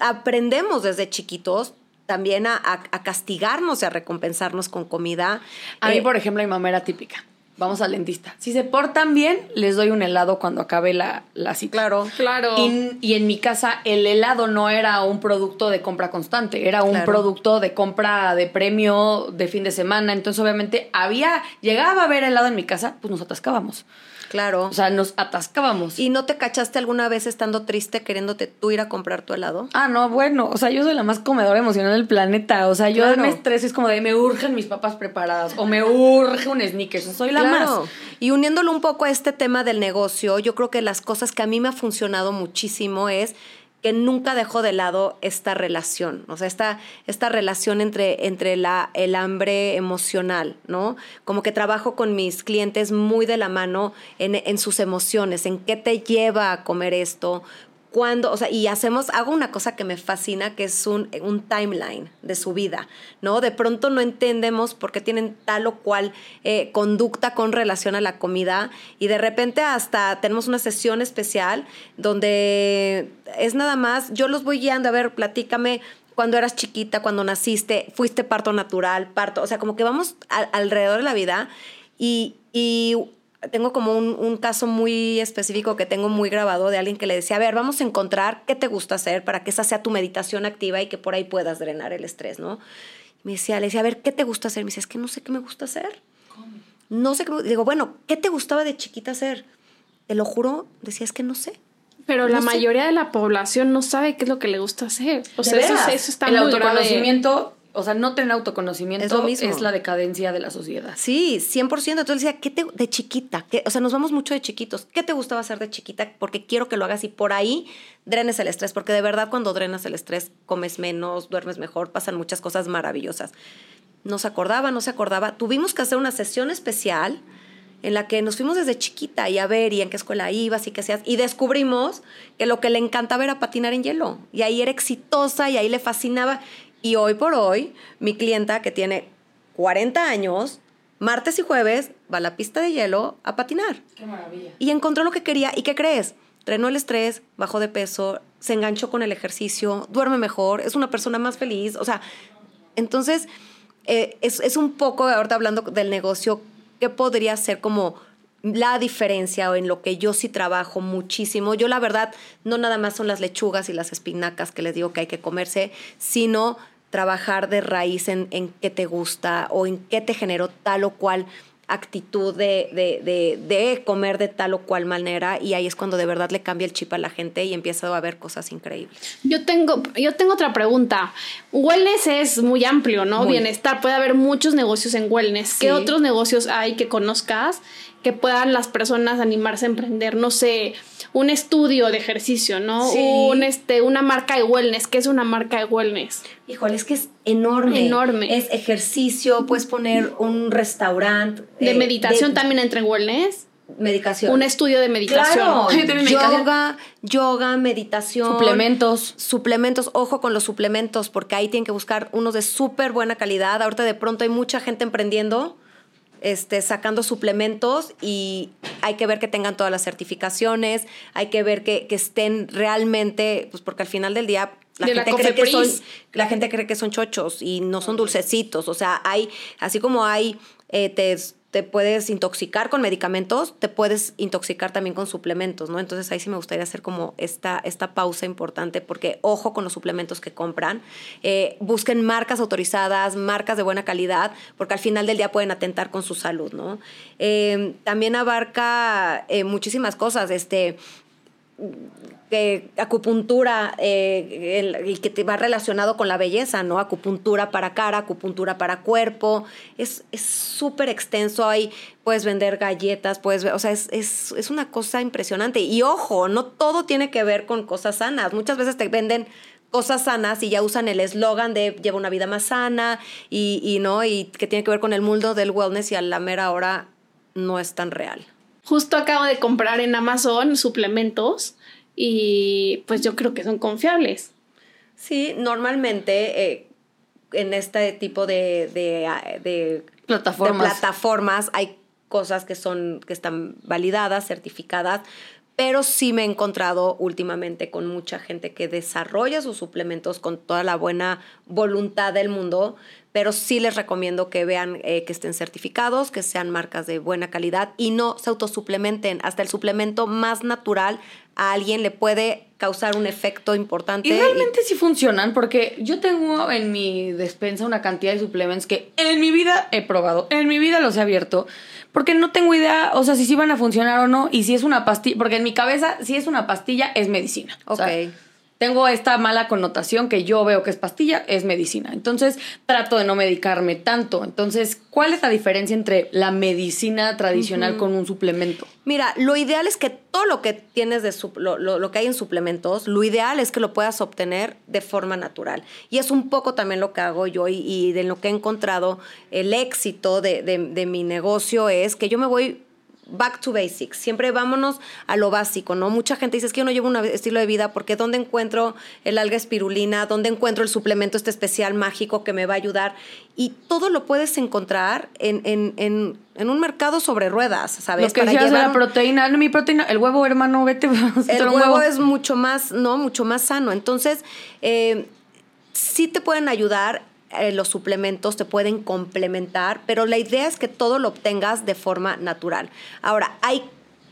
aprendemos desde chiquitos también a, a- a castigarnos y a recompensarnos con comida. A mí, Eh, por ejemplo, mi mamá era típica. Vamos al dentista. Si se portan bien, les doy un helado cuando acabe la, la cita. Claro. Claro. Y, y en mi casa el helado no era un producto de compra constante, era un Claro. producto de compra de premio de fin de semana. Entonces, obviamente, había, llegaba a haber helado en mi casa, pues nos atascábamos. Claro. O sea, nos atascábamos. ¿Y no te cachaste alguna vez estando triste queriéndote tú ir a comprar tu helado? Ah, no, bueno, o sea, yo soy la más comedora emocional del planeta. O sea, yo Claro. me estreso, es como de me urgen mis papas preparadas o me urge un sneakers. Soy la Claro. más. Y uniéndolo un poco a este tema del negocio, yo creo que las cosas que a mí me ha funcionado muchísimo es que nunca dejo de lado esta relación, o sea, esta, esta relación entre, entre la, el hambre emocional, ¿no? Como que trabajo con mis clientes muy de la mano en, en sus emociones, en qué te lleva a comer esto, cuándo, o sea, y hacemos, hago una cosa que me fascina, que es un, un timeline de su vida, ¿no? De pronto no entendemos por qué tienen tal o cual eh, conducta con relación a la comida y de repente hasta tenemos una sesión especial donde es nada más, yo los voy guiando, a ver, platícame cuando eras chiquita, cuando naciste, fuiste parto natural, parto, o sea, como que vamos alrededor de la vida y, y tengo como un, un caso muy específico que tengo muy grabado de alguien que le decía, a ver, vamos a encontrar qué te gusta hacer para que esa sea tu meditación activa y que por ahí puedas drenar el estrés, ¿no? Me decía, le decía, a ver, ¿qué te gusta hacer? Me decía, es que no sé qué me gusta hacer. No sé qué. me- Digo, bueno, ¿qué te gustaba de chiquita hacer? Te lo juro, decía, es que no sé. Pero la sé. mayoría de la población no sabe qué es lo que le gusta hacer. O ¿De sea, eso, eso está el muy autoconocimiento, o sea, no tener autoconocimiento Es lo mismo. la decadencia de la sociedad. Sí, 100%. Entonces decía, ¿qué te, de chiquita? ¿Qué- o sea, nos vamos mucho de chiquitos. ¿Qué te gustaba hacer de chiquita? Porque quiero que lo hagas y por ahí drenes el estrés. Porque de verdad, cuando drenas el estrés, comes menos, duermes mejor, pasan muchas cosas maravillosas. No se acordaba, no se acordaba. Tuvimos que hacer una sesión especial en la que nos fuimos desde chiquita y a ver y en qué escuela ibas y qué hacías. Y descubrimos que lo que le encantaba era patinar en hielo. Y ahí era exitosa y ahí le fascinaba. Y hoy por hoy, mi clienta que tiene 40 años, martes y jueves, va a la pista de hielo a patinar. Qué maravilla. Y encontró lo que quería. ¿Y qué crees? Renó el estrés, bajó de peso, se enganchó con el ejercicio, duerme mejor, es una persona más feliz. O sea, entonces, eh, es, es un poco, ahorita hablando del negocio, ¿qué podría ser como la diferencia o en lo que yo sí trabajo muchísimo? Yo la verdad, no nada más son las lechugas y las espinacas que les digo que hay que comerse, sino trabajar de raíz en, en qué te gusta o en qué te generó tal o cual actitud de, de, de, de, comer de tal o cual manera y ahí es cuando de verdad le cambia el chip a la gente y empieza a ver cosas increíbles. Yo tengo, yo tengo otra pregunta. Wellness es muy amplio, ¿no? Muy. Bienestar, puede haber muchos negocios en wellness. ¿Qué otros negocios hay que conozcas que puedan las personas animarse a emprender? No sé, un estudio de ejercicio, ¿no? Sí. Un, este, una marca de wellness. ¿Qué es una marca de wellness? Híjole, es que es enorme. Enorme. Es ejercicio, puedes poner un restaurante. ¿De eh, meditación de, también entra en wellness? Medicación. Un estudio de meditación. Claro. yoga, yoga, meditación. Suplementos. Suplementos. Ojo con los suplementos, porque ahí tienen que buscar unos de súper buena calidad. Ahorita de pronto hay mucha gente emprendiendo este, sacando suplementos y hay que ver que tengan todas las certificaciones, hay que ver que, que estén realmente, pues porque al final del día la de gente, la cree que son, la gente cree que son chochos y no son dulcecitos. O sea, hay, así como hay, eh, te, te puedes intoxicar con medicamentos, te puedes intoxicar también con suplementos, ¿no? Entonces ahí sí me gustaría hacer como esta, esta pausa importante porque ojo con los suplementos que compran, eh, busquen marcas autorizadas, marcas de buena calidad, porque al final del día pueden atentar con su salud, ¿no? Eh, también abarca eh, muchísimas cosas, este acupuntura eh, el, el, que te va relacionado con la belleza, ¿no? Acupuntura para cara, acupuntura para cuerpo. Es súper extenso. Ahí puedes vender galletas, puedes ver, o sea, es, es, es una cosa impresionante. Y ojo, no todo tiene que ver con cosas sanas. Muchas veces te venden cosas sanas y ya usan el eslogan de lleva una vida más sana y, y, no y que tiene que ver con el mundo del wellness y a la mera hora no es tan real. Justo acabo de comprar en Amazon suplementos y pues yo creo que son confiables. Sí, normalmente eh, en este tipo de, de, de, plataformas. de, plataformas. hay cosas que son que están validadas, certificadas, pero sí me he encontrado últimamente con mucha gente que desarrolla sus suplementos con toda la buena voluntad del mundo, pero sí les recomiendo que vean eh, que estén certificados, que sean marcas de buena calidad y no se autosuplementen. Hasta el suplemento más natural a alguien le puede causar un efecto importante. Y realmente y... sí funcionan, porque yo tengo en mi despensa una cantidad de suplementos que en mi vida he probado, en mi vida los he abierto, porque no tengo idea, o sea, si sí van a funcionar o no, y si es una pastilla, porque en mi cabeza, si es una pastilla, es medicina. Ok. O sea, tengo esta mala connotación que yo veo que es pastilla, es medicina. Entonces, trato de no medicarme tanto. Entonces, ¿cuál es la diferencia entre la medicina tradicional uh -huh. con un suplemento? Mira, lo ideal es que todo lo que tienes de lo, lo, lo, que hay en suplementos, lo ideal es que lo puedas obtener de forma natural. Y es un poco también lo que hago yo y, y de lo que he encontrado el éxito de, de, de mi negocio es que yo me voy back to basics. Siempre vámonos a lo básico, ¿no? Mucha gente dice, es que yo no llevo un estilo de vida porque ¿dónde encuentro el alga espirulina? ¿Dónde encuentro el suplemento este especial mágico que me va a ayudar? Y todo lo puedes encontrar en, en, en, en un mercado sobre ruedas, ¿sabes? Lo que Para llevar... la proteína, no, mi proteína, el huevo, hermano, vete. El huevo, huevo, es mucho más, ¿no? Mucho más sano. Entonces, eh, sí te pueden ayudar eh, los suplementos te pueden complementar, pero la idea es que todo lo obtengas de forma natural. Ahora, hay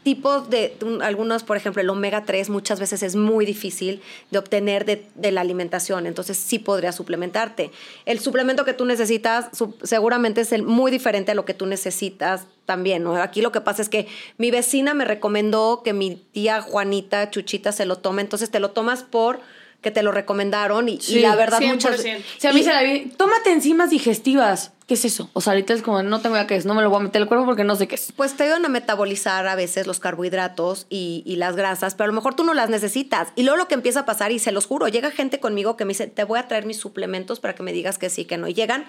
tipos de, algunos, por ejemplo, el omega 3 muchas veces es muy difícil de obtener de, la alimentación, entonces sí podría suplementarte. El suplemento que tú necesitas seguramente es el, muy diferente a lo que tú necesitas también, ¿no? Aquí lo que pasa es que mi vecina me recomendó que mi tía Juanita Chuchita se lo tome, entonces te lo tomas por que te lo recomendaron y, sí, y la verdad 100%. muchas Si a mí y, se la vi, tómate enzimas digestivas. ¿Qué es eso? O sea, ahorita es como, no tengo idea qué es, no me lo voy a meter al cuerpo porque no sé qué es. Pues te ayudan a metabolizar a veces los carbohidratos y, y, las grasas, pero a lo mejor tú no las necesitas. Y luego lo que empieza a pasar, y se los juro, llega gente conmigo que me dice, te voy a traer mis suplementos para que me digas que sí, que no. Y llegan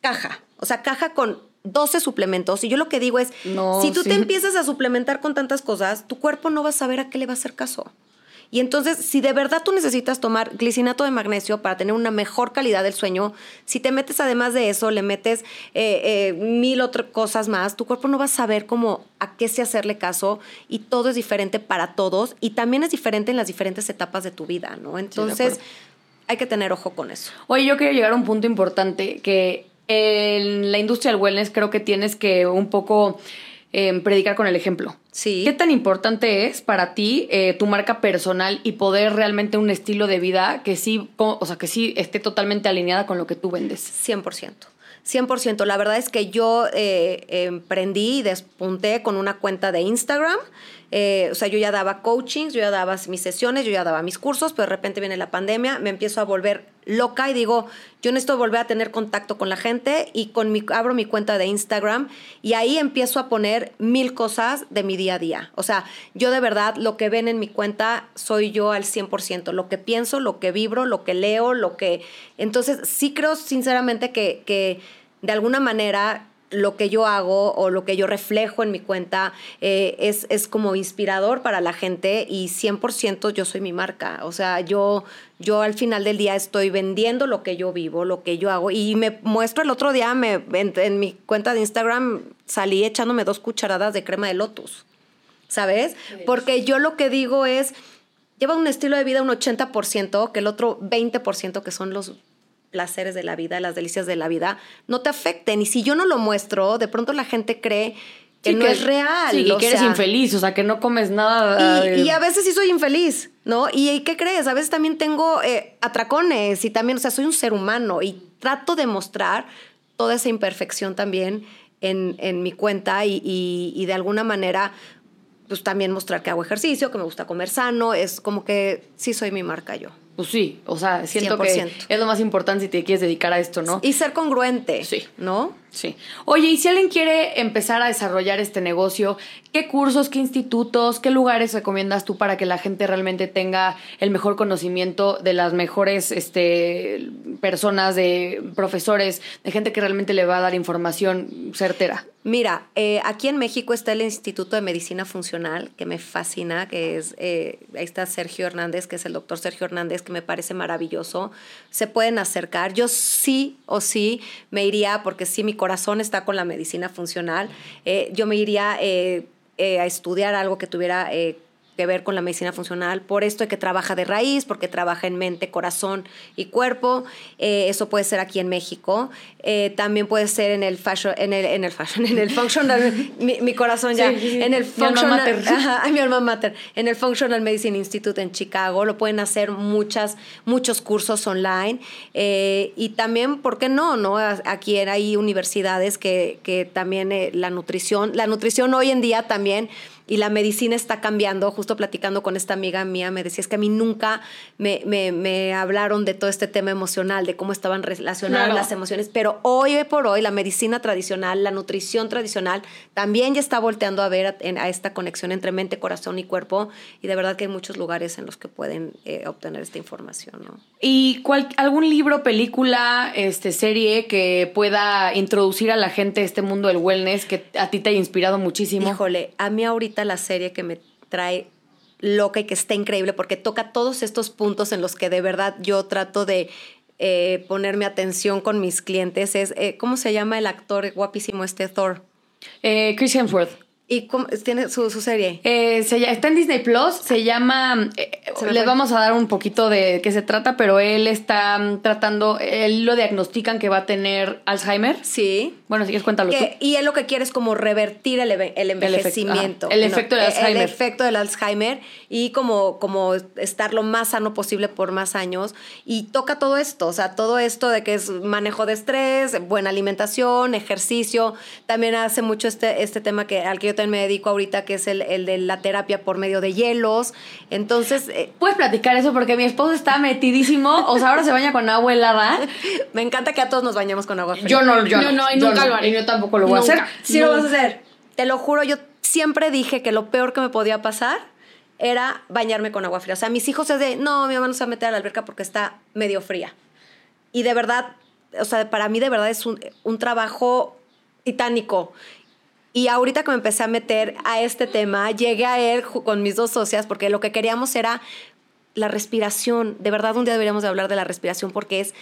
caja, o sea, caja con 12 suplementos. Y yo lo que digo es, no, si tú sí. te empiezas a suplementar con tantas cosas, tu cuerpo no va a saber a qué le va a hacer caso. Y entonces, si de verdad tú necesitas tomar glicinato de magnesio para tener una mejor calidad del sueño, si te metes además de eso, le metes eh, eh, mil otras cosas más, tu cuerpo no va a saber cómo, a qué se hacerle caso y todo es diferente para todos y también es diferente en las diferentes etapas de tu vida, ¿no? Entonces, sí, hay que tener ojo con eso. Oye, yo quiero llegar a un punto importante que en la industria del wellness creo que tienes que un poco em, predicar con el ejemplo. Sí. ¿Qué tan importante es para ti eh, tu marca personal y poder realmente un estilo de vida que sí, o sea, que sí esté totalmente alineada con lo que tú vendes? 100%. 100%. La verdad es que yo eh, emprendí y despunté con una cuenta de Instagram. Eh, o sea, yo ya daba coachings, yo ya daba mis sesiones, yo ya daba mis cursos, pero de repente viene la pandemia, me empiezo a volver loca y digo, yo necesito volver a tener contacto con la gente y con mi, abro mi cuenta de Instagram y ahí empiezo a poner mil cosas de mi día a día. O sea, yo de verdad lo que ven en mi cuenta soy yo al 100%, lo que pienso, lo que vibro, lo que leo, lo que... Entonces, sí creo sinceramente que, que de alguna manera lo que yo hago o lo que yo reflejo en mi cuenta eh, es, es como inspirador para la gente y 100% yo soy mi marca. O sea, yo, yo al final del día estoy vendiendo lo que yo vivo, lo que yo hago. Y me muestro el otro día, me, en, en mi cuenta de Instagram salí echándome dos cucharadas de crema de lotus. ¿Sabes? Porque yo lo que digo es, lleva un estilo de vida un 80%, que el otro 20% que son los placeres de la vida, las delicias de la vida, no te afecten. Y si yo no lo muestro, de pronto la gente cree que Sí, no es real. Sí, y que eres infeliz, o sea, que no comes nada. y, de- y a veces sí soy infeliz, ¿no? ¿Y, y qué crees? A veces también tengo eh, atracones y también, o sea, soy un ser humano y trato de mostrar toda esa imperfección también en, en mi cuenta y, y- y de alguna manera, pues también mostrar que hago ejercicio, que me gusta comer sano, es como que sí soy mi marca yo. Pues sí, o sea, siento 100%. que es lo más importante si te quieres dedicar a esto, ¿no? Y ser congruente, Sí. ¿no? Sí. Oye, y si alguien quiere empezar a desarrollar este negocio, ¿qué cursos, qué institutos, qué lugares recomiendas tú para que la gente realmente tenga el mejor conocimiento de las mejores este, personas, de profesores, de gente que realmente le va a dar información certera? Mira, eh, aquí en México está el Instituto de Medicina Funcional, que me fascina, que es, eh, ahí está Sergio Hernández, que es el doctor Sergio Hernández, que me parece maravilloso. Se pueden acercar. Yo sí o sí me iría, porque sí, mi corazón está con la medicina funcional, eh, yo me iría eh, eh, a estudiar algo que tuviera... que ver con la medicina funcional, por esto de que trabaja de raíz, porque trabaja en mente, corazón y cuerpo. Eh, eso puede ser aquí en México. Eh, también puede ser en el fashion, en el, en el fashion, en el functional, mi, mi corazón ya, Sí, sí, en el Mi alma functional, mater. ajá, mi alma mater, en el Functional Medicine Institute en Chicago. Lo pueden hacer muchas, muchos cursos online. Eh, y también, ¿por qué no? no? Aquí hay universidades que, que también eh, la nutrición, la nutrición hoy en día también y la medicina está cambiando. Justo platicando con esta amiga mía, me decía, es que a mí nunca me, me, me hablaron de todo este tema emocional, de cómo estaban relacionadas Claro. las emociones, pero hoy por hoy la medicina tradicional, la nutrición tradicional, también ya está volteando a ver a, a esta conexión entre mente, corazón y cuerpo, y de verdad que hay muchos lugares en los que pueden eh, obtener esta información, ¿no? ¿Y cuál- algún libro, película, este, serie que pueda introducir a la gente este mundo del wellness que a ti te haya inspirado muchísimo? Híjole, a mí ahorita la serie que me trae loca y que está increíble porque toca todos estos puntos en los que de verdad yo trato de eh, ponerme atención con mis clientes es, eh, ¿cómo se llama el actor guapísimo este Thor? Eh, Chris Hemsworth. ¿Y cómo, tiene su, su serie? Eh, se está en Disney Plus, se llama. eh, Se les fue. vamos a dar un poquito de qué se trata, pero él está mm, tratando, él lo diagnostican que va a tener Alzheimer. Sí. Bueno, si quieres, cuéntalo tú. Y él lo que quiere es como revertir el, el envejecimiento. el efecto del Eh, Alzheimer. El efecto del Alzheimer y como, como estar lo más sano posible por más años. Y toca todo esto, o sea, todo esto de que es manejo de estrés, buena alimentación, ejercicio. También hace mucho este, este tema que, al que yo también me dedico ahorita, que es el, el de la terapia por medio de hielos. Entonces, eh, ¿Puedes platicar eso? Porque mi esposo está metidísimo. O sea, ahora se baña con agua helada. me encanta que a todos nos bañemos con agua fría. Yo no, yo No, no, y yo nunca lo haré. Y yo tampoco lo voy a hacer. Sí lo vas a hacer. Te lo juro, yo siempre dije que lo peor que me podía pasar era bañarme con agua fría. O sea, mis hijos es de, no, mi mamá no se va a meter a la alberca porque está medio fría. Y de verdad, o sea, para mí de verdad es un, un trabajo titánico. Y ahorita que me empecé a meter a este tema, llegué a él con mis dos socias porque lo que queríamos era la respiración. De verdad, un día deberíamos de hablar de la respiración porque es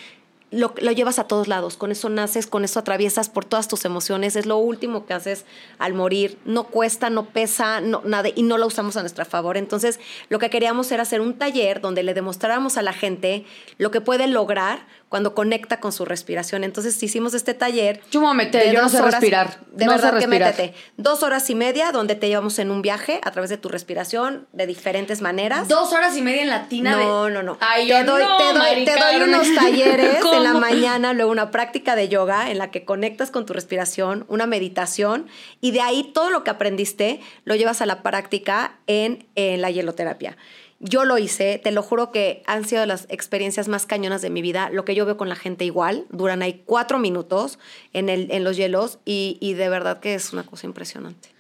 lo, lo llevas a todos lados. Con eso naces, con eso atraviesas por todas tus emociones. Es lo último que haces al morir. No cuesta, no pesa, no, nada, y no lo usamos a nuestro favor. Entonces, lo que queríamos era hacer un taller donde le demostráramos a la gente lo que puede lograr cuando conecta con su respiración. Entonces hicimos este taller. Yo me voy a meter, de yo no sé horas- respirar. De no verdad sé que respirar. métete. Dos horas y media donde te llevamos en un viaje a través de tu respiración de diferentes maneras. Dos horas y media en la tina de- No, no, no. Ay, te doy, no, te doy, te doy unos talleres en la ¿Cómo? mañana, luego una práctica de yoga en la que conectas con tu respiración, una meditación, y de ahí todo lo que aprendiste lo llevas a la práctica en, en la hieloterapia. Yo lo hice, te lo juro que han sido las experiencias más cañonas de mi vida. Lo que yo veo con la gente igual, duran ahí cuatro minutos en, el, en los hielos y, y de verdad que es una cosa impresionante.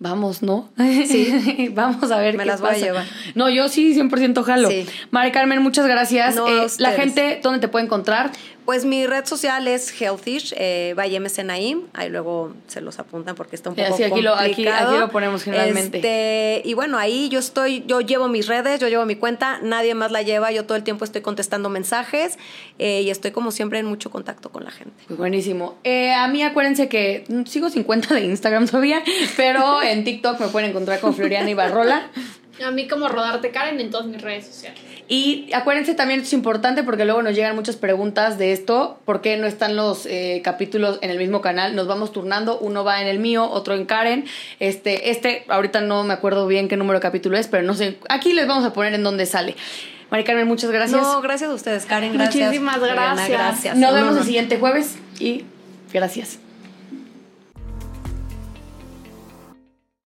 Vamos, ¿no? Sí. Vamos a ver Me qué las voy a llevar. No, yo sí, 100% jalo. Sí. Mari Carmen, muchas gracias. No, Eh, la gente, ¿dónde te puede encontrar? Pues mi red social es Healthish, eh, by Naim. Ahí luego se los apuntan porque está un poco sí, aquí lo- aquí- complicado. aquí lo ponemos generalmente. Este, y bueno, ahí yo estoy, yo llevo mis redes, yo llevo mi cuenta, nadie más la lleva, yo todo el tiempo estoy contestando mensajes eh, y estoy como siempre en mucho contacto con la gente. Pues buenísimo. Eh, a mí acuérdense que sigo 50 de Instagram todavía, pero en TikTok me pueden encontrar con Floriana Ibarrola. A mí como Rodarte Karen en todas mis redes sociales. Y acuérdense también, esto es importante porque luego nos llegan muchas preguntas de esto, ¿por qué no están los eh, capítulos en el mismo canal? Nos vamos turnando, uno va en el mío, otro en Karen. Este, este, ahorita no me acuerdo bien qué número de capítulo es, pero no sé, aquí les vamos a poner en dónde sale. Mari Carmen, muchas gracias. No, gracias a ustedes, Karen, gracias. Muchísimas gracias. gracias. Nos vemos el siguiente jueves y gracias.